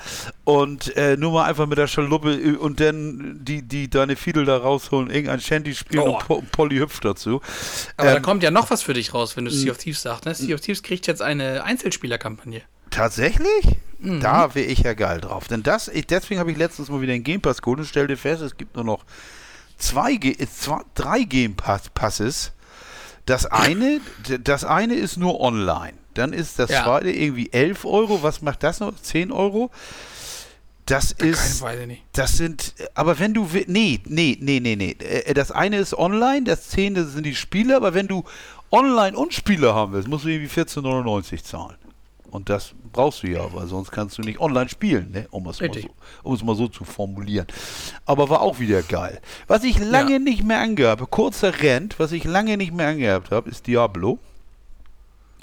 Und äh, nur mal einfach mit der Schaluppe äh, und dann die, die deine Fiedel da rausholen, irgendein Shanty spielen Oh. und Po- Polly hüpft dazu. Aber da Ähm, kommt ja noch was für dich raus, wenn du Sea of Thieves sagst. Ne? Sea of Thieves kriegt jetzt eine Einzelspielerkampagne. Tatsächlich? Mhm. Da wäre ich ja geil drauf. Denn das, ich, deswegen habe ich letztens mal wieder einen Game Pass geholt und stellte fest, es gibt nur noch zwei, äh, zwei drei Game Pass Passes. Das eine, das eine ist nur online. Dann ist das Ja. zweite irgendwie 11 Euro. Was macht das noch? 10 Euro? Das ist, Keine, ich nicht. das sind, aber wenn du, nee, nee, nee, nee, nee. Äh, Das eine ist online, das zehnte sind die Spiele, aber wenn du online und Spiele haben willst, musst du irgendwie 14,99 zahlen. Und das brauchst du ja, weil sonst kannst du nicht online spielen, ne? um, es mal so, um es mal so zu formulieren. Aber war auch wieder geil. Was ich lange Ja. nicht mehr angehabt, kurzer Rent, was ich lange nicht mehr angehabt habe, ist Diablo.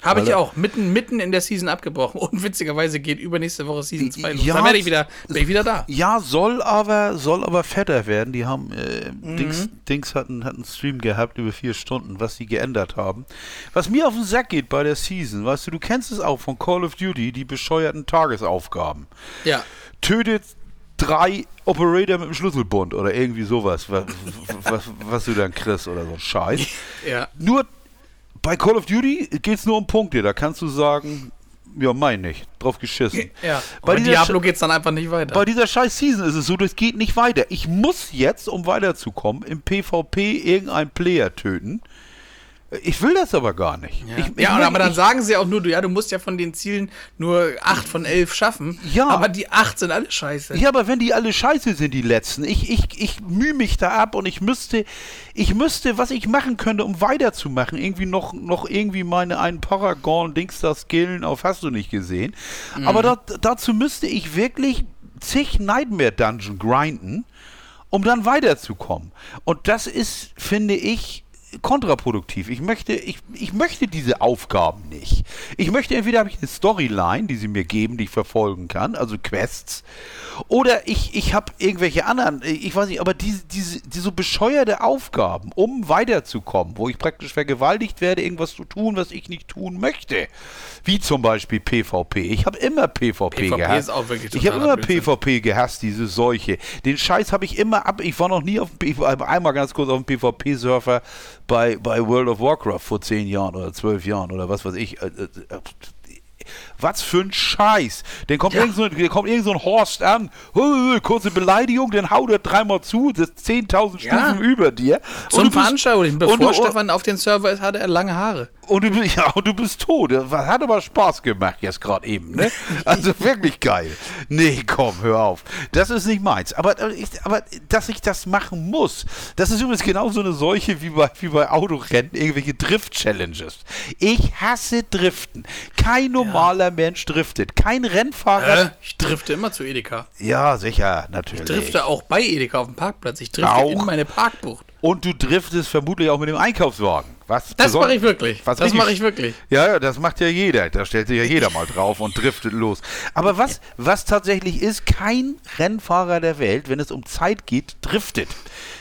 Habe ich auch mitten, mitten in der Season abgebrochen. Und witzigerweise geht übernächste Woche Season 2 los. Ja, Dann werde ich wieder, bin ich wieder da. Ja, soll aber, soll aber fetter werden. Die haben, äh, Mhm. Dings, Dings hatten, hatten einen Stream gehabt über vier Stunden, was sie geändert haben. Was mir auf den Sack geht bei der Season, weißt du, du kennst es auch von Call of Duty, die bescheuerten Tagesaufgaben. Ja. Tötet drei Operator mit dem Schlüsselbund oder irgendwie sowas, was, was, was du dann kriegst oder so ein Scheiß. Ja. Nur bei Call of Duty geht es nur um Punkte. Da kannst du sagen, ja, mein nicht, drauf geschissen. Ja. Bei Diablo geht es dann einfach nicht weiter. bei dieser scheiß Season ist es so, das geht nicht weiter. Ich muss jetzt, um weiterzukommen, im PvP irgendeinen Player töten. Ich will das aber gar nicht. Ja, Ich, ich ja möcht- aber dann ich, sagen sie auch nur, du, ja, du musst ja von den Zielen nur 8 von 11 schaffen. Ja. Aber die 8 sind alle scheiße. Ja, aber wenn die alle scheiße sind, die letzten, ich, ich, ich mühe mich da ab und ich müsste, ich müsste, was ich machen könnte, um weiterzumachen, irgendwie noch, noch irgendwie meine einen Paragon, Dings da skillen auf hast du nicht gesehen. Aber da, dazu müsste ich wirklich zig Nightmare Dungeon grinden, um dann weiterzukommen. Und das ist, finde ich, kontraproduktiv. Ich möchte, ich, ich möchte diese Aufgaben nicht. Ich möchte entweder habe ich eine Storyline, die sie mir geben, die ich verfolgen kann, also Quests, oder ich, ich habe irgendwelche anderen, ich weiß nicht, aber diese, diese, diese so bescheuerte Aufgaben, um weiterzukommen, wo ich praktisch vergewaltigt werde, irgendwas zu tun, was ich nicht tun möchte. Wie zum Beispiel PvP. Ich habe immer PvP, PvP gehasst. ich habe immer Blödsinn. PvP gehasst, diese Seuche. Den Scheiß habe ich immer ab. Ich war noch nie auf dem PvP, einmal ganz kurz auf dem PvP-Surfer bei, bei World of Warcraft vor zehn Jahren oder zwölf Jahren oder was weiß ich. Äh, äh, äh, Was für ein Scheiß. Dann kommt, irgend, so, dann kommt irgend so ein Horst an, äh, kurze Beleidigung, dann haut er dreimal zu, das ist 10.000 Ja. Stufen über dir. Zum Und Veranschaulichen. und Bevor du- Stefan auf den Server ist, hatte er lange Haare. und du, bist- ja, und du bist tot. Das hat aber Spaß gemacht jetzt gerade eben, ne? Also wirklich geil. Nee, komm, hör auf. Das ist nicht meins. Aber, aber, ich, aber dass ich das machen muss, das ist übrigens genau so eine Seuche wie bei, wie bei Autorennen, irgendwelche Drift-Challenges. Ich hasse Driften. Kein normaler Mensch driftet. Kein Rennfahrer. Äh, ich drifte immer zu Edeka. Ja, sicher, natürlich. Ich drifte auch bei Edeka auf dem Parkplatz. Ich drifte Auch. in meine Parkbucht. Und du driftest vermutlich auch mit dem Einkaufswagen. Was Das mache ich wirklich. Was Das mache ich wirklich. Ja, ja, das macht ja jeder. Da stellt sich ja jeder mal drauf und driftet los. Aber was, was tatsächlich ist, kein Rennfahrer der Welt, wenn es um Zeit geht, driftet.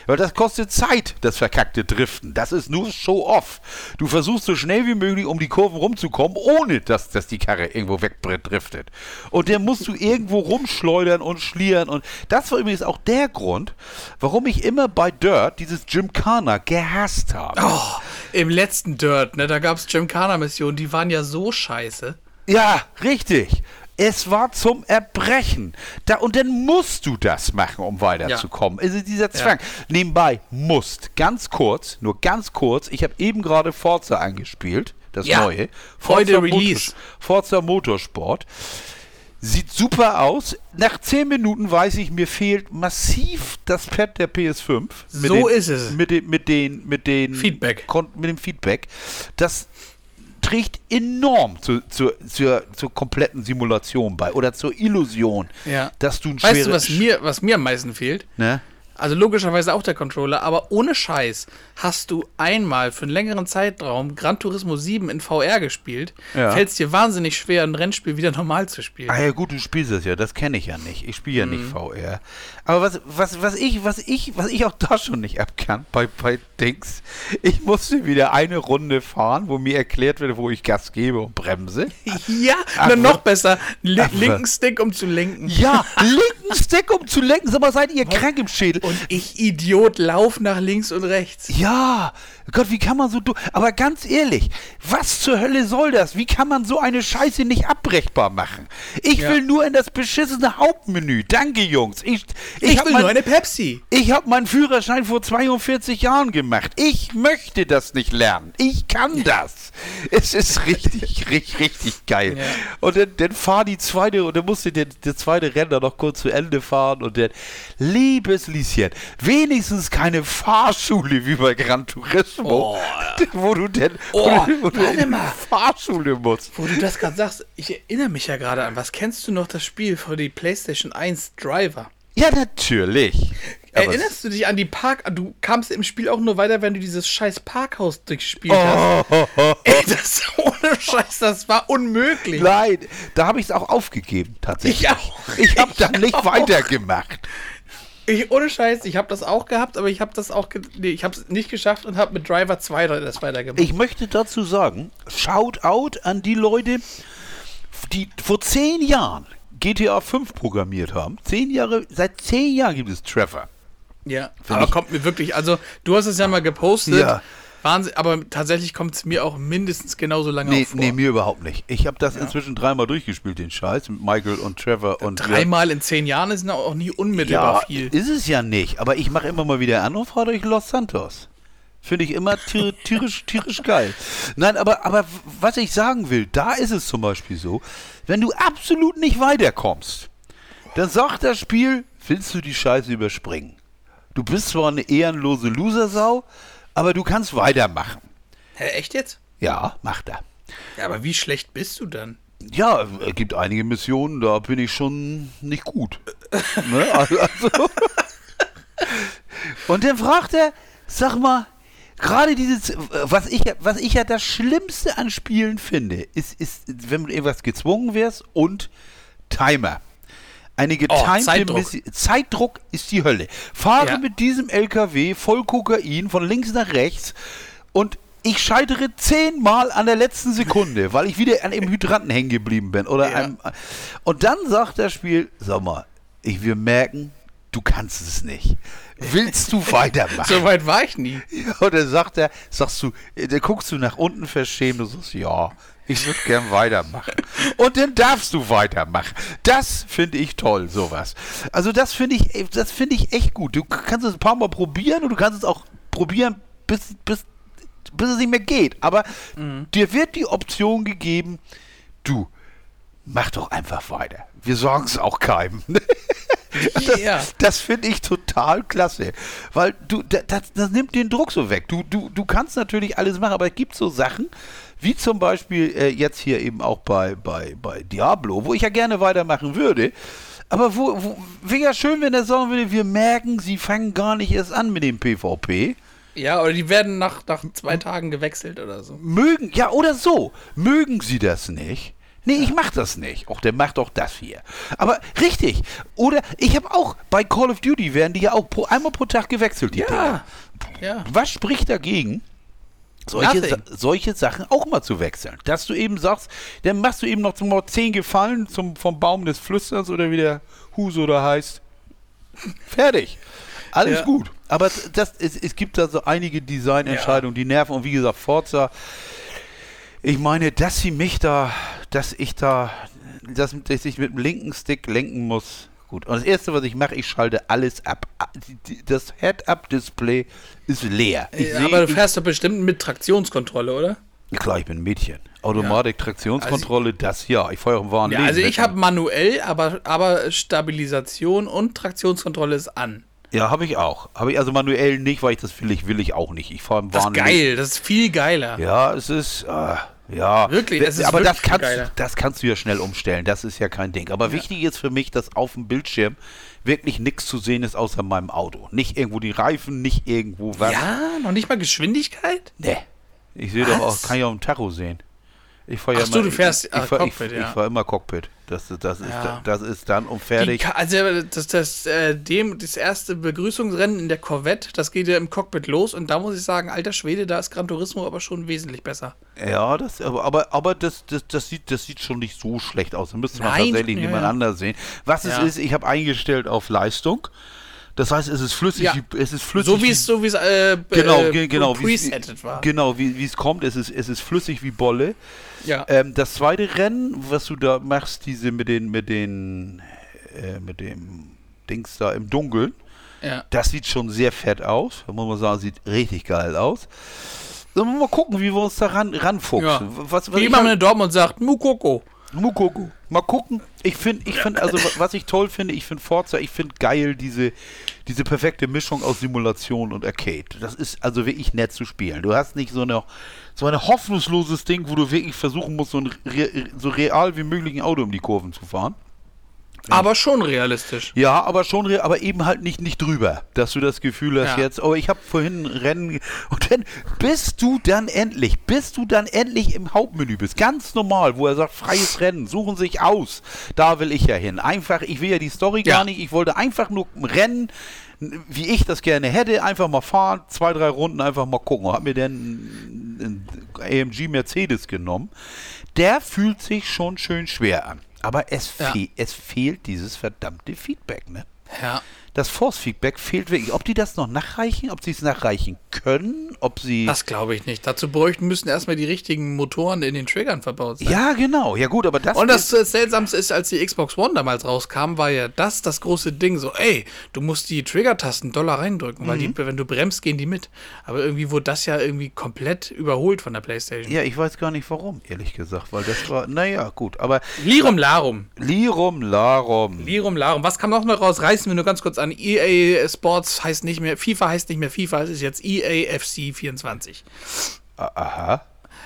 Weil das kostet Zeit, das verkackte Driften. Das ist nur Show-off. Du versuchst so schnell wie möglich um die Kurven rumzukommen, ohne dass, dass die Karre irgendwo wegdriftet. Und dann musst du irgendwo rumschleudern und schlieren. Und das war übrigens auch der Grund, warum ich immer bei Dirt dieses Gymkhana gehasst habe. Oh, im letzten Dirt, ne, da gab es Gymkhana-Missionen, die waren ja so scheiße. Ja, richtig. Es war zum Erbrechen. Da, und dann musst du das machen, um weiterzukommen. Also dieser Zwang. Nebenbei, musst. Ganz kurz, nur ganz kurz. Ich habe eben gerade Forza angespielt. Das Ja. neue. Heute Motor- Release. Forza Motorsport. Sieht super aus. Nach 10 Minuten weiß ich, mir fehlt massiv das Pad der PS5. Mit So den, ist es. Mit den, mit den, mit den Feedback. Mit dem Feedback. Das trägt enorm zu, zu, zur, zur kompletten Simulation bei oder zur Illusion, Ja. dass du ein Weißt du, was mir, was mir am meisten fehlt? Ne? Also logischerweise auch der Controller, aber ohne Scheiß hast du einmal für einen längeren Zeitraum Gran Turismo 7 in VR gespielt, Ja. fällt es dir wahnsinnig schwer, ein Rennspiel wieder normal zu spielen. Ah ja gut, du spielst es ja, das kenne ich ja nicht. Ich spiele ja nicht Mhm. VR. Aber was, was, was ich, was ich, was ich auch da schon nicht abkann bei, bei Dings, ich musste wieder eine Runde fahren, wo mir erklärt wird, wo ich Gas gebe und bremse. Ja, oder noch besser, li was? linken Stick, um zu lenken. Ja, linken Stick, um zu lenken. Sag mal, seid ihr krank im Schädel? Und ich, Idiot, lauf nach links und rechts. Ja, Gott, wie kann man so du Aber ganz ehrlich, was zur Hölle soll das? Wie kann man so eine Scheiße nicht abbrechbar machen? Ich Ja. will nur in das beschissene Hauptmenü. Danke, Jungs. Ich, Ich, hab will mein, nur eine Pepsi. ich habe meinen Führerschein vor 42 Jahren gemacht. Ich möchte das nicht lernen. Ich kann das. Es ist richtig, richtig, richtig geil. Ja. Und dann, dann fahr die zweite, und dann musste der, der zweite Renner noch kurz zu Ende fahren und dann, liebes Lieschen. Wenigstens keine Fahrschule wie bei Gran Turismo. Oh. Wo du denn Oh, wo wo du in die. Fahrschule musst. Wo du das gerade sagst, ich erinnere mich ja gerade an. Was kennst du noch das Spiel für die PlayStation 1 Driver? Ja, natürlich. Erinnerst du dich an die Park? Du kamst im Spiel auch nur weiter, wenn du dieses scheiß Parkhaus durchgespielt hast. Oh, Ey, das ohne Scheiß, das war unmöglich. Nein, da habe ich es auch aufgegeben, tatsächlich. Ich auch. Ich habe Ich nicht weitergemacht. Ich, ohne Scheiß, ich habe das auch gehabt, aber ich habe das auch, nee, ich habe es nicht geschafft und habe mit Driver 2 das weitergemacht. Ich möchte dazu sagen, shout out an die Leute, die vor zehn Jahren GTA 5 programmiert haben. Zehn Jahre, seit zehn Jahren gibt es Trevor. ja, Find aber kommt mir wirklich, also du hast es ja mal gepostet. Ja. Wahnsinn, aber tatsächlich kommt es mir auch mindestens genauso lange Nee, vor. nee, mir überhaupt nicht. Ich habe das inzwischen dreimal durchgespielt, den Scheiß, mit Michael und Trevor und Dreimal in zehn Jahren ist noch auch nie unmittelbar ja, viel. ist es ja nicht. Aber ich mache immer mal wieder an und fahre durch Los Santos. Finde ich immer tier, tierisch, tierisch geil. Nein, aber, aber was ich sagen will, da ist es zum Beispiel so, wenn du absolut nicht weiterkommst, dann sagt das Spiel, willst du die Scheiße überspringen. Du bist zwar eine ehrenlose Losersau, aber du kannst weitermachen. Hä, echt jetzt? Ja, macht er. Ja, aber wie schlecht bist du dann? Ja, es gibt einige Missionen, da bin ich schon nicht gut. ne? also, also. Und dann fragt er, sag mal, gerade dieses, was ich, ja- was ich ja das Schlimmste an Spielen finde, ist, ist wenn du irgendwas gezwungen wirst und Timer. Eine getimte Zeitdruck. Mission- Zeitdruck ist die Hölle. Fahre Ja. mit diesem LKW voll Kokain von links nach rechts und ich scheitere zehnmal an der letzten Sekunde, weil ich wieder an dem Hydranten hängen geblieben bin. Oder Ja. einem, und dann sagt das Spiel, sag mal, ich will merken, du kannst es nicht. Willst du weitermachen? So weit war ich nie. Ja, und dann sagt er, sagst du, äh, dann guckst du nach unten verschämt und sagst, ja, ich würde gern weitermachen. Und dann darfst du weitermachen. Das finde ich toll, sowas. Also das finde ich, das finde ich echt gut. Du kannst es ein paar Mal probieren und du kannst es auch probieren, bis, bis, bis es nicht mehr geht. Aber dir wird die Option gegeben, du, mach doch einfach weiter. Wir sagen es auch keinem. Das, Ja. das finde ich total klasse. Weil du, da- das, das nimmt den Druck so weg. Du, du, du kannst natürlich alles machen, aber es gibt so Sachen, wie zum Beispiel äh, jetzt hier eben auch bei, bei, bei Diablo, wo ich ja gerne weitermachen würde. Aber wo, wo wäre ja schön, wenn er sagen würde, wir merken, sie fangen gar nicht erst an mit dem PvP. Ja, oder die werden nach, nach zwei Tagen gewechselt oder so. Mögen, ja, oder so. Mögen sie das nicht? Nee, ich mach das nicht. Och, der macht doch das hier. Aber richtig. Oder ich habe auch bei Call of Duty werden die ja auch pro, einmal pro Tag gewechselt, die Dinger. Ja. Ja. Was spricht dagegen? Solche, solche Sachen auch mal zu wechseln. Dass du eben sagst, dann machst du eben noch zum mal 10 Gefallen zum, vom Baum des Flüsterns oder wie der Huse oder heißt. Fertig. Alles Ja. gut. Aber das, es, es gibt da so einige Designentscheidungen, die nerven. Und wie gesagt, Forza, ich meine, dass sie mich da, dass ich da, dass, dass ich mit dem linken Stick lenken muss. Gut. Und das erste, was ich mache, ich schalte alles ab. Die- Das Head-Up-Display ist leer. Ja, seh- aber du fährst doch bestimmt mit Traktionskontrolle, oder? Klar, ich bin ein Mädchen. Automatik, Traktionskontrolle, das ja. Ich fahre auch im wahren Ja, Leben also ich habe manuell, aber, aber Stabilisation und Traktionskontrolle ist an. Ja, habe ich auch. Habe ich also manuell nicht, weil ich das will ich, will ich auch nicht. Ich fahre im Das ist geil, das ist viel geiler. Ja, es ist, äh, ja. Wirklich, ist aber das wirklich kannst, geiler. das kannst du ja schnell umstellen. Das ist ja kein Ding. Aber wichtig ist für mich, dass auf dem Bildschirm wirklich nichts zu sehen ist außer meinem Auto. Nicht irgendwo die Reifen, nicht irgendwo was. Ja, noch nicht mal Geschwindigkeit? Nee. Ich sehe doch auch, kann ja auch im Tacho sehen. Ich fahre ja Ach immer, du fährst- ich, ich fahr, Cockpit, ich, ja. ich fahr immer Cockpit. Das, das, ist, Ja. das ist dann Die, fertig. Ka- also das, das, äh, dem, das erste Begrüßungsrennen in der Corvette, das geht ja im Cockpit los und da muss ich sagen, alter Schwede, da ist Gran Turismo aber schon wesentlich besser. Ja, das, aber, aber, aber das, das, das, sieht, das sieht schon nicht so schlecht aus. Da müsste man Nein, tatsächlich ja, nebeneinander sehen. Was es ist, ich habe eingestellt auf Leistung. Das heißt, es ist flüssig, Ja. wie, es ist flüssig. So wie es so wie es äh, genau, äh, ge- genau, presettet war. Genau, wie es kommt, es ist, es ist flüssig wie Bolle. Ja. Ähm, das zweite Rennen, was du da machst, diese mit den, mit den, äh, mit dem Dings da im Dunkeln, ja. das sieht schon sehr fett aus. Da muss man sagen, sieht richtig geil aus. Dann wir mal gucken, wie wir uns da ran, ranfuchsen. ja. Was, was Wie halt- in Dortmund sagt, Mukoko. Mukoko. Mal gucken. Ich finde, ich finde, also was ich toll finde, ich finde Forza, ich finde geil diese, diese perfekte Mischung aus Simulation und Arcade. Das ist also wirklich nett zu spielen. Du hast nicht so eine so ein hoffnungsloses Ding, wo du wirklich versuchen musst, so, ein so real wie möglich ein Auto um die Kurven zu fahren. Aber schon realistisch. Ja, aber schon, aber eben halt nicht, nicht drüber, dass du das Gefühl hast Ja. jetzt, oh, ich habe vorhin ein Rennen und dann bist du dann endlich, bis du dann endlich im Hauptmenü bist, ganz normal, wo er sagt, freies Rennen, suchen sich aus, da will ich ja hin. Einfach, ich will ja die Story Ja. gar nicht, ich wollte einfach nur Rennen, wie ich das gerne hätte, einfach mal fahren, zwei, drei Runden einfach mal gucken. Hab mir dann einen AMG Mercedes genommen. Der fühlt sich schon schön schwer an. Aber es, Ja. fe es fehlt dieses verdammte Feedback, ne? Ja. Das Force-Feedback fehlt wirklich. Ob die das noch nachreichen, ob sie es nachreichen können, ob sie. Das glaube ich nicht. Dazu bräuchten müssen erstmal die richtigen Motoren in den Triggern verbaut sein. ja, genau. Ja, gut, aber das. Und das Seltsamste ist, als die Xbox One damals rauskam, war ja das das große Ding. So, ey, du musst die Trigger-Tasten doller reindrücken, weil Mhm. die, wenn du bremst, gehen die mit. Aber irgendwie wurde das ja irgendwie komplett überholt von der PlayStation. ja, ich weiß gar nicht warum, ehrlich gesagt, weil das war. Naja, gut, aber. Lirum Larum. Lirum Larum. Lirum Larum. Was kam noch mal raus? Reißen wir nur ganz kurz an. EA Sports heißt nicht mehr, FIFA heißt nicht mehr FIFA, es ist jetzt E EA FC 24. Aha.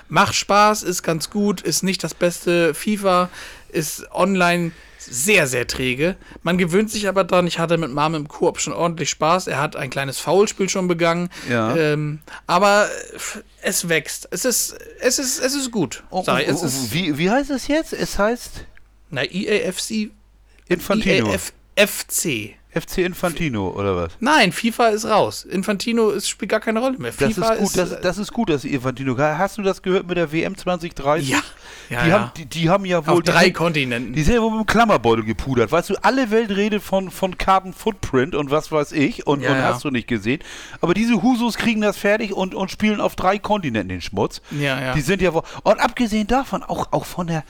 Macht Spaß, ist ganz gut, ist nicht das beste FIFA, ist online sehr, sehr träge. Man gewöhnt sich aber dran. Ich hatte mit Mom im Koop schon ordentlich Spaß. Er hat ein kleines Foulspiel schon begangen. Ja. Ähm, aber äh, es wächst. Es ist, es ist, es ist gut. Oh, ich. oh, Es oh, ist, wie, wie heißt es jetzt? Es heißt na, EAFC, Infantino. EAF, FC. FC Infantino oder was? Nein, FIFA ist raus. Infantino ist, spielt gar keine Rolle mehr. Das FIFA ist gut, das, das ist gut, dass Infantino. Hast du das gehört mit der WM 2030? Ja. Ja, die, ja. Haben, die, die haben ja wohl. auf die drei sind- Kontinenten. Die sind ja wohl mit dem Klammerbeutel gepudert. Weißt du, alle Welt redet von, von Carbon Footprint und was weiß ich und, Ja, und ja. hast du nicht gesehen. Aber diese Husos kriegen das fertig und, und spielen auf drei Kontinenten den Schmutz. Ja, ja. Die sind ja wohl. Und abgesehen davon, auch, auch von der.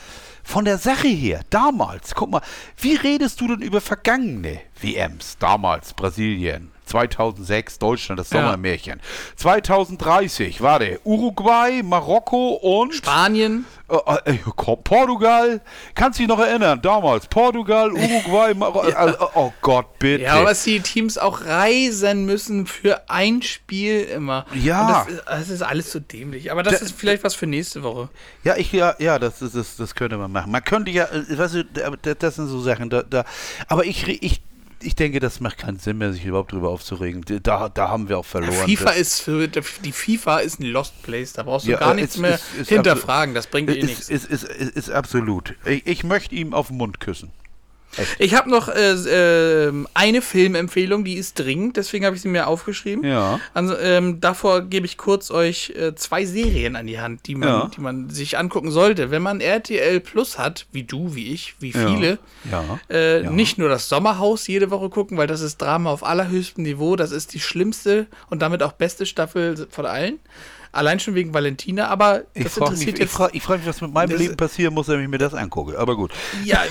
Von der Sache her, damals, guck mal, wie redest du denn über vergangene WMs? Damals Brasilien, 2006 Deutschland, das Ja. Sommermärchen. 2030, warte, Uruguay, Marokko und Spanien. äh, äh, Ko- Portugal, kannst du dich noch erinnern? Damals Portugal, Uruguay, Maro äh, oh Gott, bitte. Ja, aber dass die Teams auch reisen müssen für ein Spiel immer. Ja. Das, ist, das ist alles so dämlich. Aber das Da- ist vielleicht was für nächste Woche. Ja, ich ja, ja, das, das, das, das könnte man machen. Man könnte ja, äh, weißt du, da- da- das sind so Sachen, da, da aber ich, ich, ich denke, das macht keinen Sinn mehr, sich überhaupt drüber aufzuregen. Da, da haben wir auch verloren. FIFA das, ist für die FIFA ist ein Lost Place. Da brauchst du Ja, gar nichts ist- mehr ist- ist hinterfragen. Das bringt eh nichts. ist, ist absolut. Ich, ich möchte ihm auf den Mund küssen. Ich habe noch äh, äh, eine Filmempfehlung, die ist dringend, deswegen habe ich sie mir aufgeschrieben. Ja. Also, ähm, davor gebe ich kurz euch äh, zwei Serien an die Hand, die man, Ja. die man sich angucken sollte. Wenn man RTL Plus hat, wie du, wie ich, wie viele, Ja. Äh, Ja. nicht nur das Sommerhaus jede Woche gucken, weil das ist Drama auf allerhöchstem Niveau. Das ist die schlimmste und damit auch beste Staffel von allen. Allein schon wegen Valentina, aber Ich das mich, interessiert ich jetzt. ich frag mich, was mit meinem Das- Leben passieren muss, wenn ich mir das angucke. Aber gut. Ja,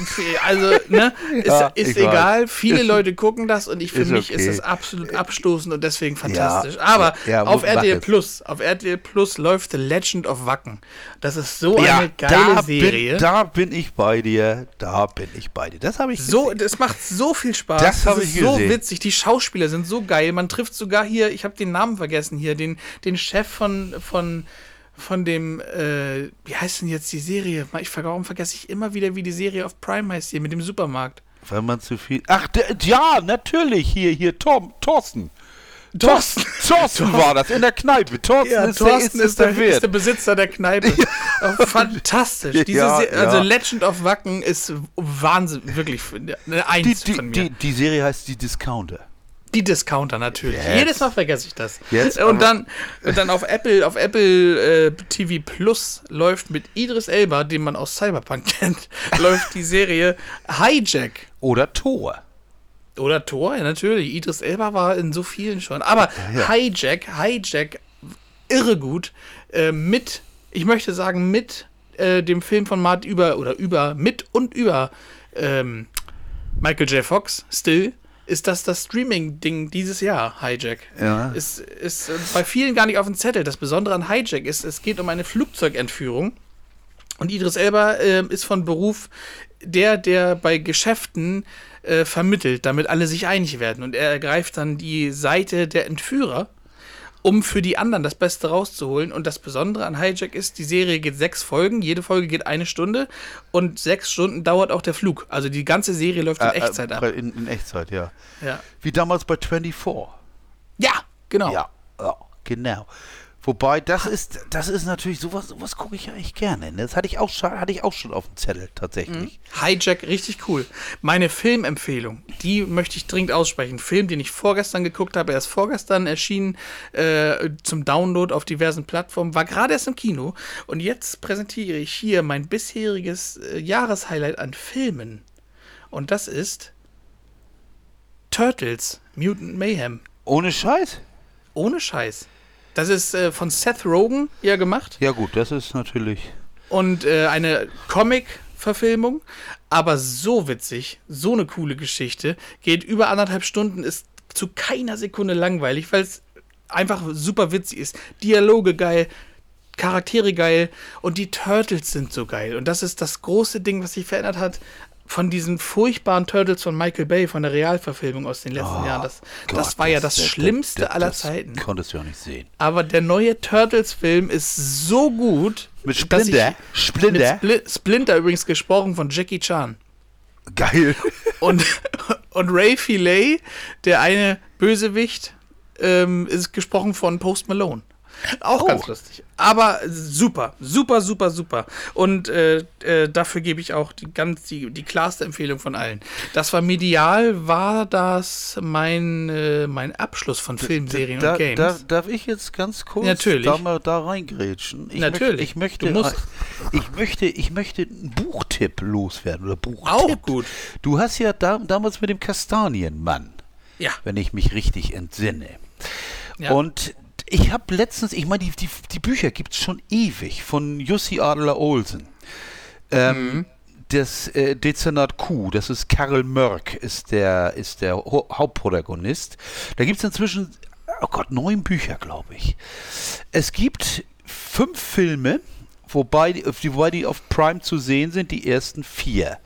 also, ne, ist, Ja, ist ich weiß. egal. Viele Ist- Leute gucken das und ich für mich ist es absolut abstoßend und deswegen fantastisch. Aber ja, auf RTL. Plus, auf RTL Plus läuft The Legend of Wacken. Das ist so Ja, eine geile da Serie. Bin, da bin ich bei dir. Da bin ich bei dir. Das habe ich So, gesehen. das macht so viel Spaß. Das hab ist ich so gesehen. witzig. Die Schauspieler sind so geil. Man trifft sogar hier, ich habe den Namen vergessen hier, den, den Chef von, von, von dem, äh, wie heißt denn jetzt die Serie? Ich warum vergesse ich immer wieder, wie die Serie auf Prime heißt hier mit dem Supermarkt. Weil man zu viel. Ach, der, ja, natürlich. Hier, hier, Tom, Thorsten. Thorsten. Thorsten war das in der Kneipe. Thorsten Ja, ist, Thorsten der, ist, ist, der, ist der Besitzer der Kneipe. Oh, Fantastisch. Diese Ja, Also ja. Legend of Wacken ist Wahnsinn, wirklich eine die, Eins die, von mir. die, die Serie heißt Die Discounter. Die Discounter natürlich. Jetzt. Jedes Mal vergesse ich das. Jetzt und dann, und dann auf Apple, auf Apple äh, TV Plus läuft mit Idris Elba, den man aus Cyberpunk kennt, läuft die Serie Hijack. Oder Thor. Oder Thor, ja, natürlich. Idris Elba war in so vielen schon. Aber Hijack, Hijack, irre gut. Äh, mit, ich möchte sagen, mit äh, dem Film von Matt über, oder über, mit und über ähm, Michael J. Fox, Still, ist das das Streaming-Ding dieses Jahr, Hijack. Ja. Ist, ist äh, bei vielen gar nicht auf dem Zettel. Das Besondere an Hijack ist, es geht um eine Flugzeugentführung. Und Idris Elba äh, ist von Beruf der, der bei Geschäften äh, vermittelt, damit alle sich einig werden. Und er ergreift dann die Seite der Entführer, um für die anderen das Beste rauszuholen. Und das Besondere an Hijack ist, die Serie geht sechs Folgen, jede Folge geht eine Stunde und sechs Stunden dauert auch der Flug. Also die ganze Serie läuft in Äh, äh, Echtzeit ab. In, in Echtzeit, ja. Ja. Wie damals bei 24. ja, genau. Ja, ja, genau. Wobei, das ist, das ist natürlich sowas, sowas gucke ich eigentlich gerne. Ne? Das hatte ich auch schon, hatte ich auch schon auf dem Zettel tatsächlich. Hijack, richtig cool. Meine Filmempfehlung, die möchte ich dringend aussprechen. Film, den ich vorgestern geguckt habe, er ist vorgestern erschienen äh, zum Download auf diversen Plattformen, war gerade erst im Kino. Und jetzt präsentiere ich hier mein bisheriges äh, Jahreshighlight an Filmen. Und das ist Turtles, Mutant Mayhem. Ohne Scheiß. Ohne Scheiß. Das ist äh, von Seth Rogen ja gemacht. Ja gut, das ist natürlich. und äh, eine Comic-Verfilmung, aber so witzig, so eine coole Geschichte, geht über anderthalb Stunden, ist zu keiner Sekunde langweilig, weil es einfach super witzig ist. Dialoge geil, Charaktere geil und die Turtles sind so geil. Und das ist das große Ding, was sich verändert hat von diesen furchtbaren Turtles von Michael Bay, von der Realverfilmung aus den letzten Jahren. Das, das Oh Gott, war ja das, das- Schlimmste das- aller das Zeiten. Konntest du ja nicht sehen. Aber der neue Turtles-Film ist so gut. Mit Splinter? ich- Splinter? Mit Spli Splinter übrigens gesprochen von Jackie Chan. Geil. Und, und Ray Filet, der eine Bösewicht, ähm, ist gesprochen von Post Malone. Auch Oh. ganz lustig. Aber super, super, super, super. Und äh, äh, dafür gebe ich auch die ganz die, die klarste Empfehlung von allen. Das war medial, war das mein, äh, mein Abschluss von Film, Serien da, und Games. Da, darf ich jetzt ganz kurz Natürlich. da mal da reingrätschen? Ich Natürlich. Möchte, ich möchte, ich möchte, ich möchte einen Buchtipp loswerden oder Buchtipp. Auch gut. Du hast ja da, damals mit dem Kastanienmann, ja. wenn ich mich richtig entsinne. Ja. Und ich habe letztens, ich meine, die, die, die Bücher gibt es schon ewig von Jussi Adler Olsen. Ähm, Mhm. Das äh, Dezernat Q, das ist Karl Mörk, ist der, ist der Ho Hauptprotagonist. Da gibt es inzwischen, oh Gott, neun Bücher, glaube ich. Es gibt fünf Filme, wobei die, wobei die auf Prime zu sehen sind, die ersten vier.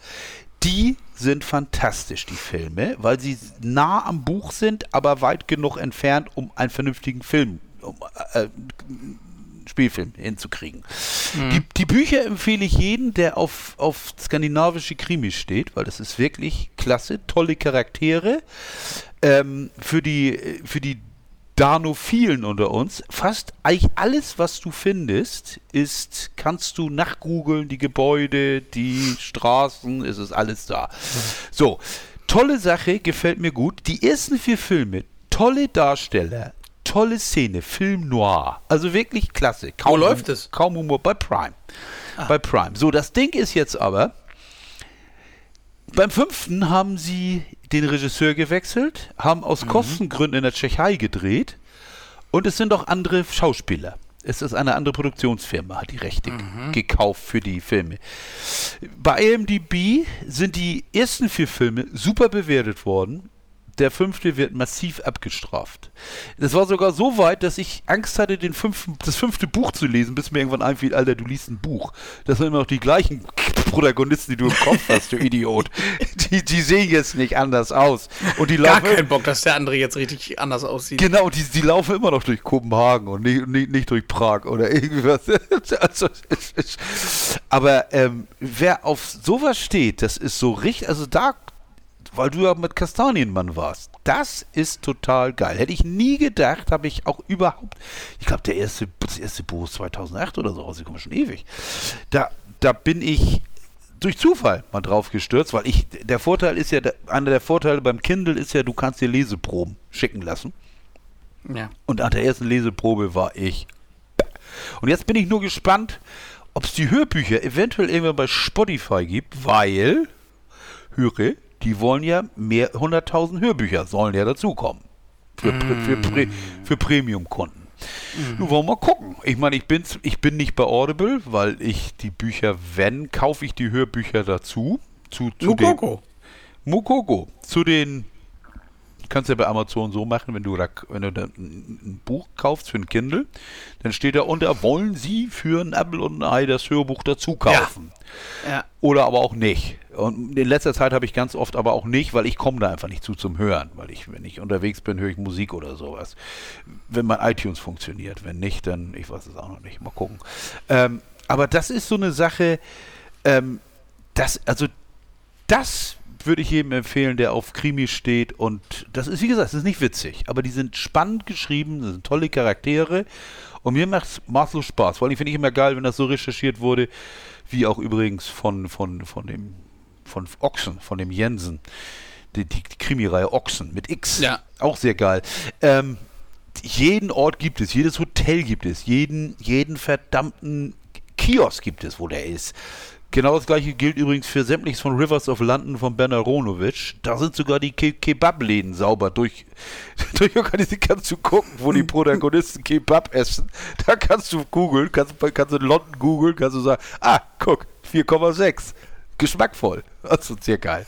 Die sind fantastisch, die Filme, weil sie nah am Buch sind, aber weit genug entfernt, um einen vernünftigen Film, äh, Spielfilm hinzukriegen. Die, die Bücher empfehle ich jedem, der auf, auf skandinavische Krimis steht, weil das ist wirklich klasse, tolle Charaktere. Ähm, für die, für die Danophilen unter uns, fast eigentlich alles, was du findest, ist, kannst du nachgoogeln, die Gebäude, die Straßen, es ist alles da. So, tolle Sache, gefällt mir gut. Die ersten vier Filme, tolle Darsteller, tolle Szene, Film noir. Also wirklich klasse. Kaum Wo läuft es? Kaum Humor bei Prime. Bei Prime. So, das Ding ist jetzt aber, beim fünften haben sie den Regisseur gewechselt, haben aus Kostengründen in der Tschechei gedreht und es sind auch andere Schauspieler. Es ist eine andere Produktionsfirma, hat die Rechte gekauft für die Filme. Bei IMDb sind die ersten vier Filme super bewertet worden. Der fünfte wird massiv abgestraft. Das war sogar so weit, dass ich Angst hatte, den fünften, das fünfte Buch zu lesen, bis mir irgendwann einfiel, Alter, du liest ein Buch. Das sind immer noch die gleichen Protagonisten, die du im Kopf hast, du Idiot. Die, die sehen jetzt nicht anders aus. Und die Gar laufen, keinen Bock, dass der andere jetzt richtig anders aussieht. Genau, die, die laufen immer noch durch Kopenhagen und nicht, nicht, nicht durch Prag oder irgendwas. also, aber ähm, wer auf sowas steht, das ist so richtig, also da, weil du ja mit Kastanienmann warst, das ist total geil. Hätte ich nie gedacht, habe ich auch überhaupt, ich glaube, der erste, das erste Buch ist 2008 oder so rausgekommen, schon ewig. Da, da bin ich durch Zufall mal drauf gestürzt, weil ich, der Vorteil ist ja, einer der Vorteile beim Kindle ist ja, du kannst dir Leseproben schicken lassen. Ja. Und nach der ersten Leseprobe war ich. Und jetzt bin ich nur gespannt, ob es die Hörbücher eventuell irgendwann bei Spotify gibt, weil, höre, die wollen ja mehr, 100.000 Hörbücher sollen ja dazukommen. Für, Pr- für, Pre- für Premium-Kunden. Nun wollen wir mal gucken. Ich meine, ich bin, ich bin nicht bei Audible, weil ich die Bücher, wenn, kaufe ich die Hörbücher dazu. Zu, zu den- Mukoko. Mukoko. Zu den Kannst du ja bei Amazon so machen, wenn du, wenn du ein Buch kaufst für ein Kindle, dann steht da unter, wollen Sie für ein Apple und ein Ei das Hörbuch dazu kaufen? Ja. ja. Oder aber auch nicht. Und in letzter Zeit habe ich ganz oft aber auch nicht, weil ich komme da einfach nicht zu zum Hören. Weil ich, wenn ich unterwegs bin, höre ich Musik oder sowas. Wenn mein iTunes funktioniert. Wenn nicht, dann, ich weiß es auch noch nicht. Mal gucken. Ähm, aber das ist so eine Sache, ähm, das, also das würde ich jedem empfehlen, der auf Krimi steht. Und das ist, wie gesagt, das ist nicht witzig, aber die sind spannend geschrieben, das sind tolle Charaktere. Und mir macht es maßlos Spaß. Vor allem finde ich immer geil, wenn das so recherchiert wurde, wie auch übrigens von, von, von dem von Ochsen, von dem Jensen. Die, die, die Krimireihe Ochsen mit X. Ja. Auch sehr geil. Ähm, jeden Ort gibt es, jedes Hotel gibt es, jeden, jeden verdammten Kiosk gibt es, wo der ist. Genau das gleiche gilt übrigens für sämtliches von Rivers of London von Bernard Ronovic. Da sind sogar die Ke Kebab-Läden sauber durch, durchorganisiert. Kannst du gucken, wo die Protagonisten Kebab essen. Da kannst du googeln, kannst, kannst du in London googeln, kannst du sagen, ah, guck, 4,6 geschmackvoll. Also sehr geil.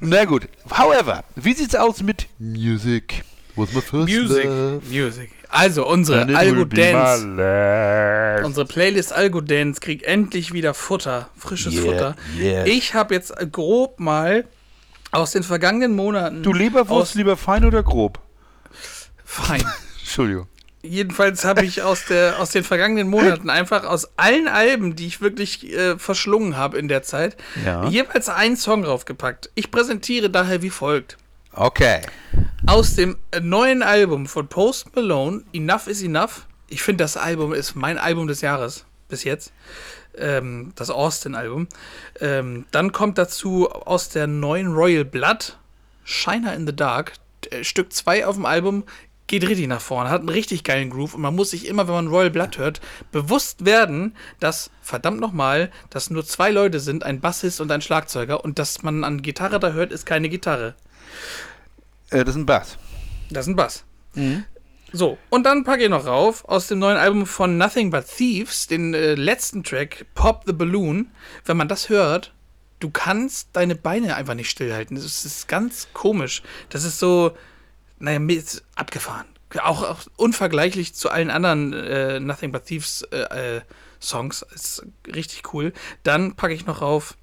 Na gut. However, wie sieht's aus mit Music? Was my first Music. Love? Music. Also unsere Algo Dance. Unsere Playlist Algo Dance kriegt endlich wieder Futter, frisches yeah, Futter. Yeah. Ich habe jetzt grob mal aus den vergangenen Monaten. Du lieber Wurst, lieber fein oder grob? Fein. Entschuldigung jedenfalls habe ich aus, der, aus den vergangenen Monaten einfach aus allen Alben, die ich wirklich äh, verschlungen habe in der Zeit, ja. jeweils einen Song draufgepackt. Ich präsentiere daher wie folgt. Okay. Aus dem neuen Album von Post Malone, Enough is Enough. Ich finde, das Album ist mein Album des Jahres bis jetzt. Ähm, das Austin-Album. Ähm, dann kommt dazu aus der neuen Royal Blood, Shiner in the Dark, äh, Stück 2 auf dem Album, geht richtig nach vorne, hat einen richtig geilen Groove und man muss sich immer, wenn man Royal Blood hört, bewusst werden, dass, verdammt nochmal, dass nur zwei Leute sind, ein Bassist und ein Schlagzeuger und dass man an Gitarre da hört, ist keine Gitarre. Äh, das ist ein Bass. Das ist ein Bass. Mhm. So, und dann packe ich noch rauf aus dem neuen Album von Nothing But Thieves, den äh, letzten Track, Pop the Balloon. Wenn man das hört, du kannst deine Beine einfach nicht stillhalten. Das ist, das ist ganz komisch. Das ist so, naja, abgefahren. Auch, auch, unvergleichlich zu allen anderen äh, Nothing But Thieves äh, äh, Songs. Ist richtig cool. Dann packe ich noch auf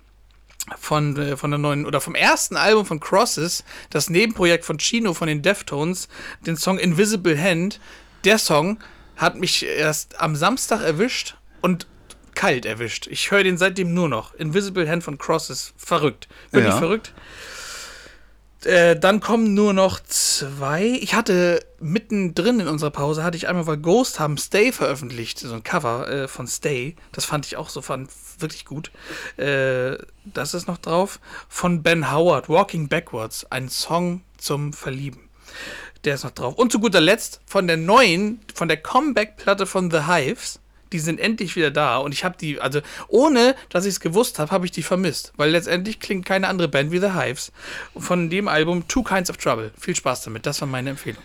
von, äh, von der neuen oder vom ersten Album von Crosses, das Nebenprojekt von Chino von den Deftones, den Song Invisible Hand. Der Song hat mich erst am Samstag erwischt und kalt erwischt. Ich höre den seitdem nur noch. Invisible Hand von Crosses. Verrückt. Wirklich ja. verrückt. Äh, dann kommen nur noch zwei. Ich hatte mittendrin in unserer Pause, hatte ich einmal, weil Ghost haben Stay veröffentlicht, so ein Cover äh, von Stay. Das fand ich auch so fand, wirklich gut. Äh, das ist noch drauf. Von Ben Howard, Walking Backwards, ein Song zum Verlieben. Der ist noch drauf. Und zu guter Letzt von der neuen, von der Comeback-Platte von The Hives die sind endlich wieder da und ich habe die, also ohne dass ich es gewusst habe, habe ich die vermisst, weil letztendlich klingt keine andere Band wie The Hives. Von dem Album Two Kinds of Trouble. Viel Spaß damit, das war meine Empfehlung.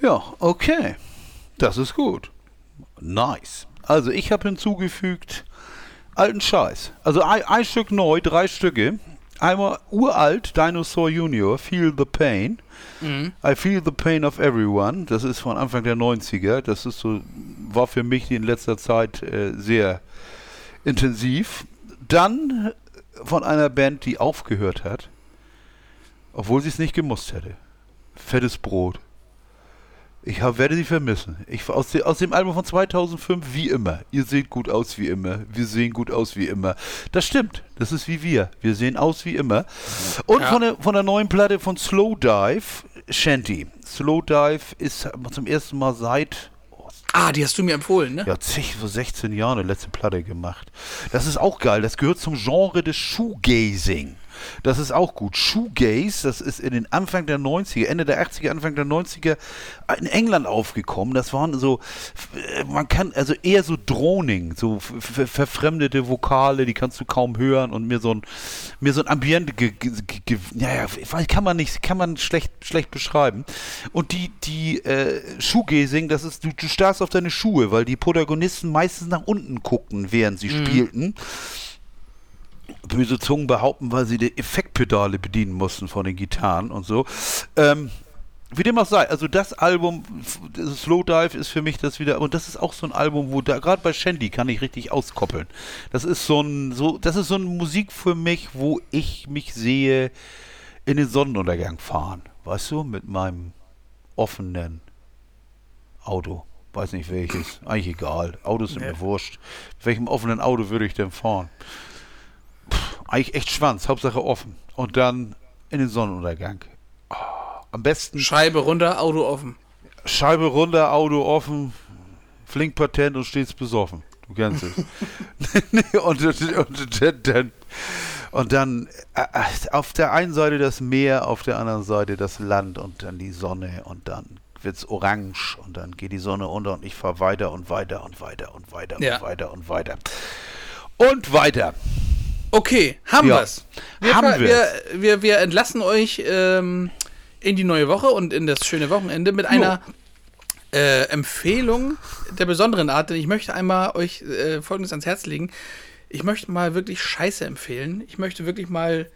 Ja, okay. Das ist gut. Nice. Also ich habe hinzugefügt alten Scheiß. Also ein, ein Stück neu, drei Stücke. Einmal uralt, Dinosaur Junior, Feel the Pain. Mhm. I Feel the Pain of Everyone. Das ist von Anfang der 90er. Das ist so, war für mich in letzter Zeit äh, sehr intensiv. Dann von einer Band, die aufgehört hat, obwohl sie es nicht gemusst hätte. Fettes Brot. Ich hab, werde sie vermissen. Ich, aus, de, aus dem Album von 2005, wie immer. Ihr seht gut aus wie immer. Wir sehen gut aus wie immer. Das stimmt. Das ist wie wir. Wir sehen aus wie immer. Und ja. von, der, von der neuen Platte von Slow Dive, Shanty. Slow Dive ist zum ersten Mal seit Ah, die hast du mir empfohlen, ne? Ja, zig, so 16 Jahre eine letzte Platte gemacht. Das ist auch geil. Das gehört zum Genre des Shoegazing. Das ist auch gut. Shoegaze, das ist in den Anfang der 90er, Ende der 80er, Anfang der 90er in England aufgekommen. Das waren so, man kann, also eher so Droning, so verfremdete Vokale, die kannst du kaum hören und mir so ein, mir so ein Ambiente, naja, kann man nicht, kann man schlecht, schlecht beschreiben. Und die, die äh, Shoegazing, das ist, du, du starrst auf deine Schuhe, weil die Protagonisten meistens nach unten guckten, während sie mhm. spielten böse Zungen behaupten, weil sie die Effektpedale bedienen mussten von den Gitarren und so. Ähm, wie dem auch sei, also das Album, das Slow Dive ist für mich das wieder, und das ist auch so ein Album, wo da, gerade bei Shandy kann ich richtig auskoppeln. Das ist so ein, so, das ist so eine Musik für mich, wo ich mich sehe in den Sonnenuntergang fahren. Weißt du, mit meinem offenen Auto. Weiß nicht welches. Eigentlich egal. Autos sind Ja. mir wurscht. Mit welchem offenen Auto würde ich denn fahren? Eigentlich echt Schwanz, Hauptsache offen. Und dann in den Sonnenuntergang. Ah, am besten Scheibe runter, Auto offen. Scheibe runter, Auto offen, flink patent und stets besoffen. Du kennst es. Und, und, und, dann, und dann äh, auf der einen Seite das Meer, auf der anderen Seite das Land und dann die Sonne und dann wird's orange und dann geht die Sonne unter und ich fahre weiter und weiter und weiter und weiter Ja. und weiter und weiter. Und weiter. Okay, haben Ja. wir's. Wir, Haben wir, wir, wir entlassen euch ähm, in die neue Woche und in das schöne Wochenende mit einer äh, Empfehlung der besonderen Art, denn ich möchte einmal euch äh, Folgendes ans Herz legen. Ich möchte mal wirklich Scheiße empfehlen. Ich möchte wirklich mal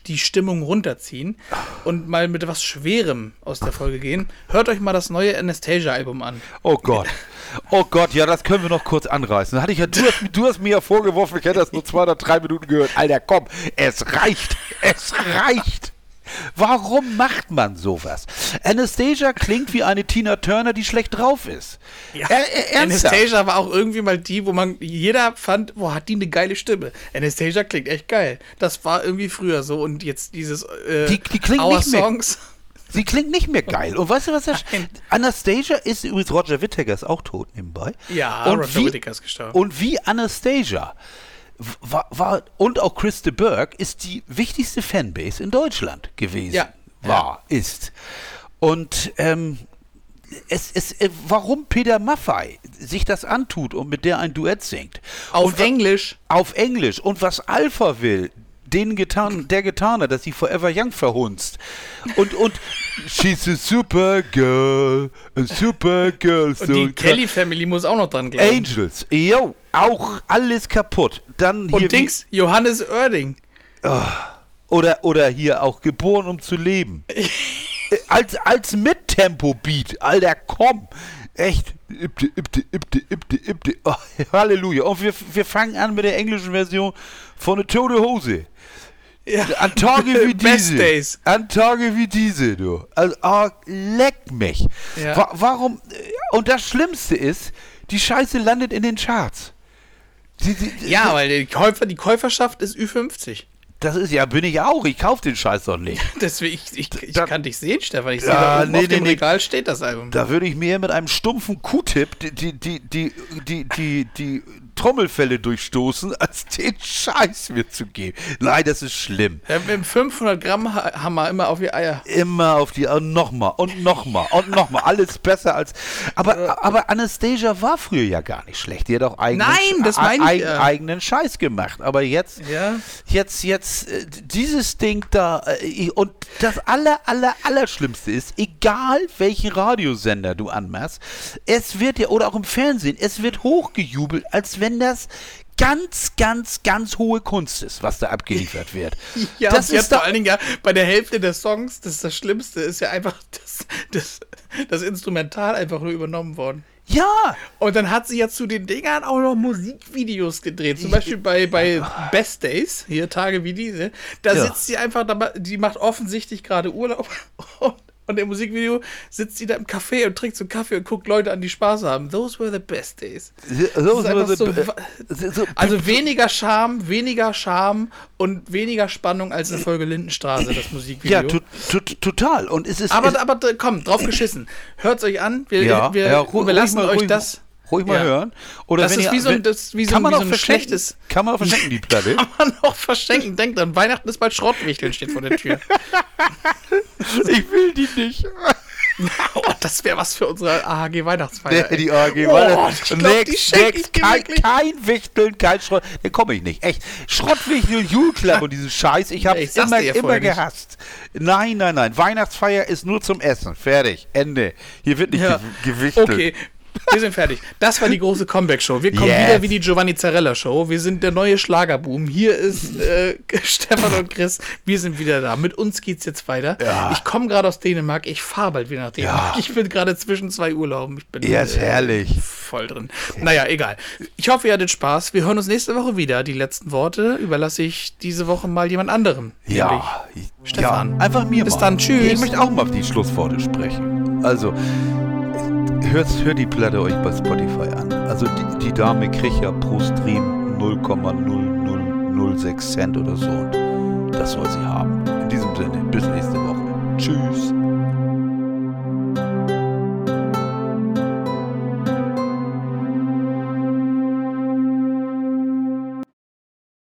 die Stimmung runterziehen und mal mit was Schwerem aus der Folge gehen. Hört euch mal das neue Anastasia-Album an. Oh Gott. Oh Gott, ja, das können wir noch kurz anreißen. Hatte ich ja, du, hast, du hast mir ja vorgeworfen, ich hätte das nur zwei oder drei Minuten gehört. Alter, komm, es reicht. Es reicht. Warum macht man sowas? Anastasia klingt wie eine Tina Turner, die schlecht drauf ist. Ja. Ä- ernsthaft? Anastasia war auch irgendwie mal die, wo man jeder fand, boah, hat die eine geile Stimme. Anastasia klingt echt geil. Das war irgendwie früher so und jetzt dieses äh, Die- die klingt Our nicht mehr- Songs. Sie klingt nicht mehr geil. Und weißt du, was das. Anastasia ist übrigens Roger Whittaker ist auch tot nebenbei. Ja, und Roger wie, Whittaker ist gestorben. Und wie Anastasia war, war und auch Chris de Burgh ist die wichtigste Fanbase in Deutschland gewesen. Ja. War, ist. Und ähm, es, es, äh, warum Peter Maffei sich das antut und mit der ein Duett singt. Auf und Englisch. auf Englisch. Und was Alpha will, den getan, der getan hat, dass sie Forever Young verhunzt. Und, und she's a super girl, a super girl. Und die Kelly Family muss auch noch dran glauben. Angels. Jo, auch alles kaputt. Dann hier und Dings, Johannes Oerding. Oder, oder hier auch geboren, um zu leben. Äh, als, als Mittempo-Beat. Alter, komm. Echt. Ibte, ibte, ibte, ibte, ibte. Oh, Halleluja. Und wir, wir fangen an mit der englischen Version von eine tote Hose. Ja. An Tage wie diese. Days. An Tage wie diese, du. Also, ah, leck mich. Ja. Wa warum? Und das Schlimmste ist, die Scheiße landet in den Charts. Die, die, die- Ja, weil die, Käufer, die Käuferschaft ist Ü50. Das ist ja, bin ich auch. Ich kauf den Scheiß doch nicht. Deswegen, ich, ich, ich Da- kann dich sehen, Stefan. Ich sehe da nee, auf nee, dem nee. Regal steht das Album. Da würde ich mir mit einem stumpfen Q-Tip die, die, die, die, die, die, Trommelfälle durchstoßen, als den Scheiß mir zu geben. Nein, das ist schlimm. Ja, mit dem 500 Gramm ha- Hammer immer auf die Eier. Immer auf die, und nochmal und nochmal und nochmal. Alles besser als. Aber, aber Anastasia war früher ja gar nicht schlecht. Die hat auch eigenen, Nein, das meine ich, ja. eigenen Scheiß gemacht. Aber jetzt, Ja. jetzt, jetzt, äh, dieses Ding da, äh, und das aller, aller, allerschlimmste ist, egal welchen Radiosender du anmachst, es wird ja, oder auch im Fernsehen, es wird hochgejubelt, als wenn das ganz, ganz, ganz hohe Kunst ist, was da abgeliefert wird. Ja, das ist vor doch, allen Dingen ja bei der Hälfte der Songs, das ist das Schlimmste, ist ja einfach das, das, das Instrumental einfach nur übernommen worden. ja, Und dann hat sie ja zu den Dingern auch noch Musikvideos gedreht. Zum Beispiel bei, bei Best Days, hier Tage wie diese. Da Ja. sitzt sie einfach, die macht offensichtlich gerade Urlaub. Und, und im Musikvideo sitzt sie da im Café und trinkt so einen Kaffee und guckt Leute an, die Spaß haben. Those were the best days. so, Also weniger Charme, weniger Charme und weniger Spannung als eine Folge Lindenstraße, das Musikvideo. ja, to, to, total. Und es ist. aber, aber komm, drauf geschissen. Hört's euch an. Wir, ja, wir ja, überlassen mal, euch das. Ruhig mal Ja. hören. Oder Das wenn ist ihr, wie so ein- das wie so kann man wie auch so schlechtes- Kann man auch verschenken, die Platte. Kann man noch verschenken. Denkt dran, Weihnachten ist bald Schrottwichteln, steht vor der Tür. ich will die nicht. Oh, das wäre was für unsere AHG-Weihnachtsfeier. Nee, die AG Oh, schenk ich dir kein, kein Wichteln, kein Schrott. Da komme ich nicht. Echt. Schrottwichteln, Julklapp und diesen Scheiß. Ich habe ich sag's immer, ja immer nicht. gehasst. Nein, nein, nein. Weihnachtsfeier ist nur zum Essen. Fertig. Ende. Hier wird nicht Ja. ge gewichtelt. Okay. Wir sind fertig. Das war die große Comeback-Show. Wir kommen Yes. wieder wie die Giovanni Zarella-Show. Wir sind der neue Schlagerboom. Hier ist äh, Stefan und Chris. Wir sind wieder da. Mit uns geht's jetzt weiter. Ich komme gerade aus Dänemark. Ich fahre bald wieder nach Dänemark. Ja. Ich bin gerade zwischen zwei Urlauben. Ich bin Ja, ist herrlich. voll drin. Naja, egal. Ich hoffe, ihr hattet Spaß. Wir hören uns nächste Woche wieder. Die letzten Worte überlasse ich diese Woche mal jemand anderem. Ja, Stefan. Ja, einfach mir Bis mal. dann, tschüss. Ich möchte auch mal auf die Schlussworte sprechen. Also, hört, hört die Platte euch bei Spotify an. Also, die, die Dame kriegt ja pro Stream 0,0006 Cent oder so. Und das soll sie haben. In diesem Sinne, bis nächste Woche. Tschüss.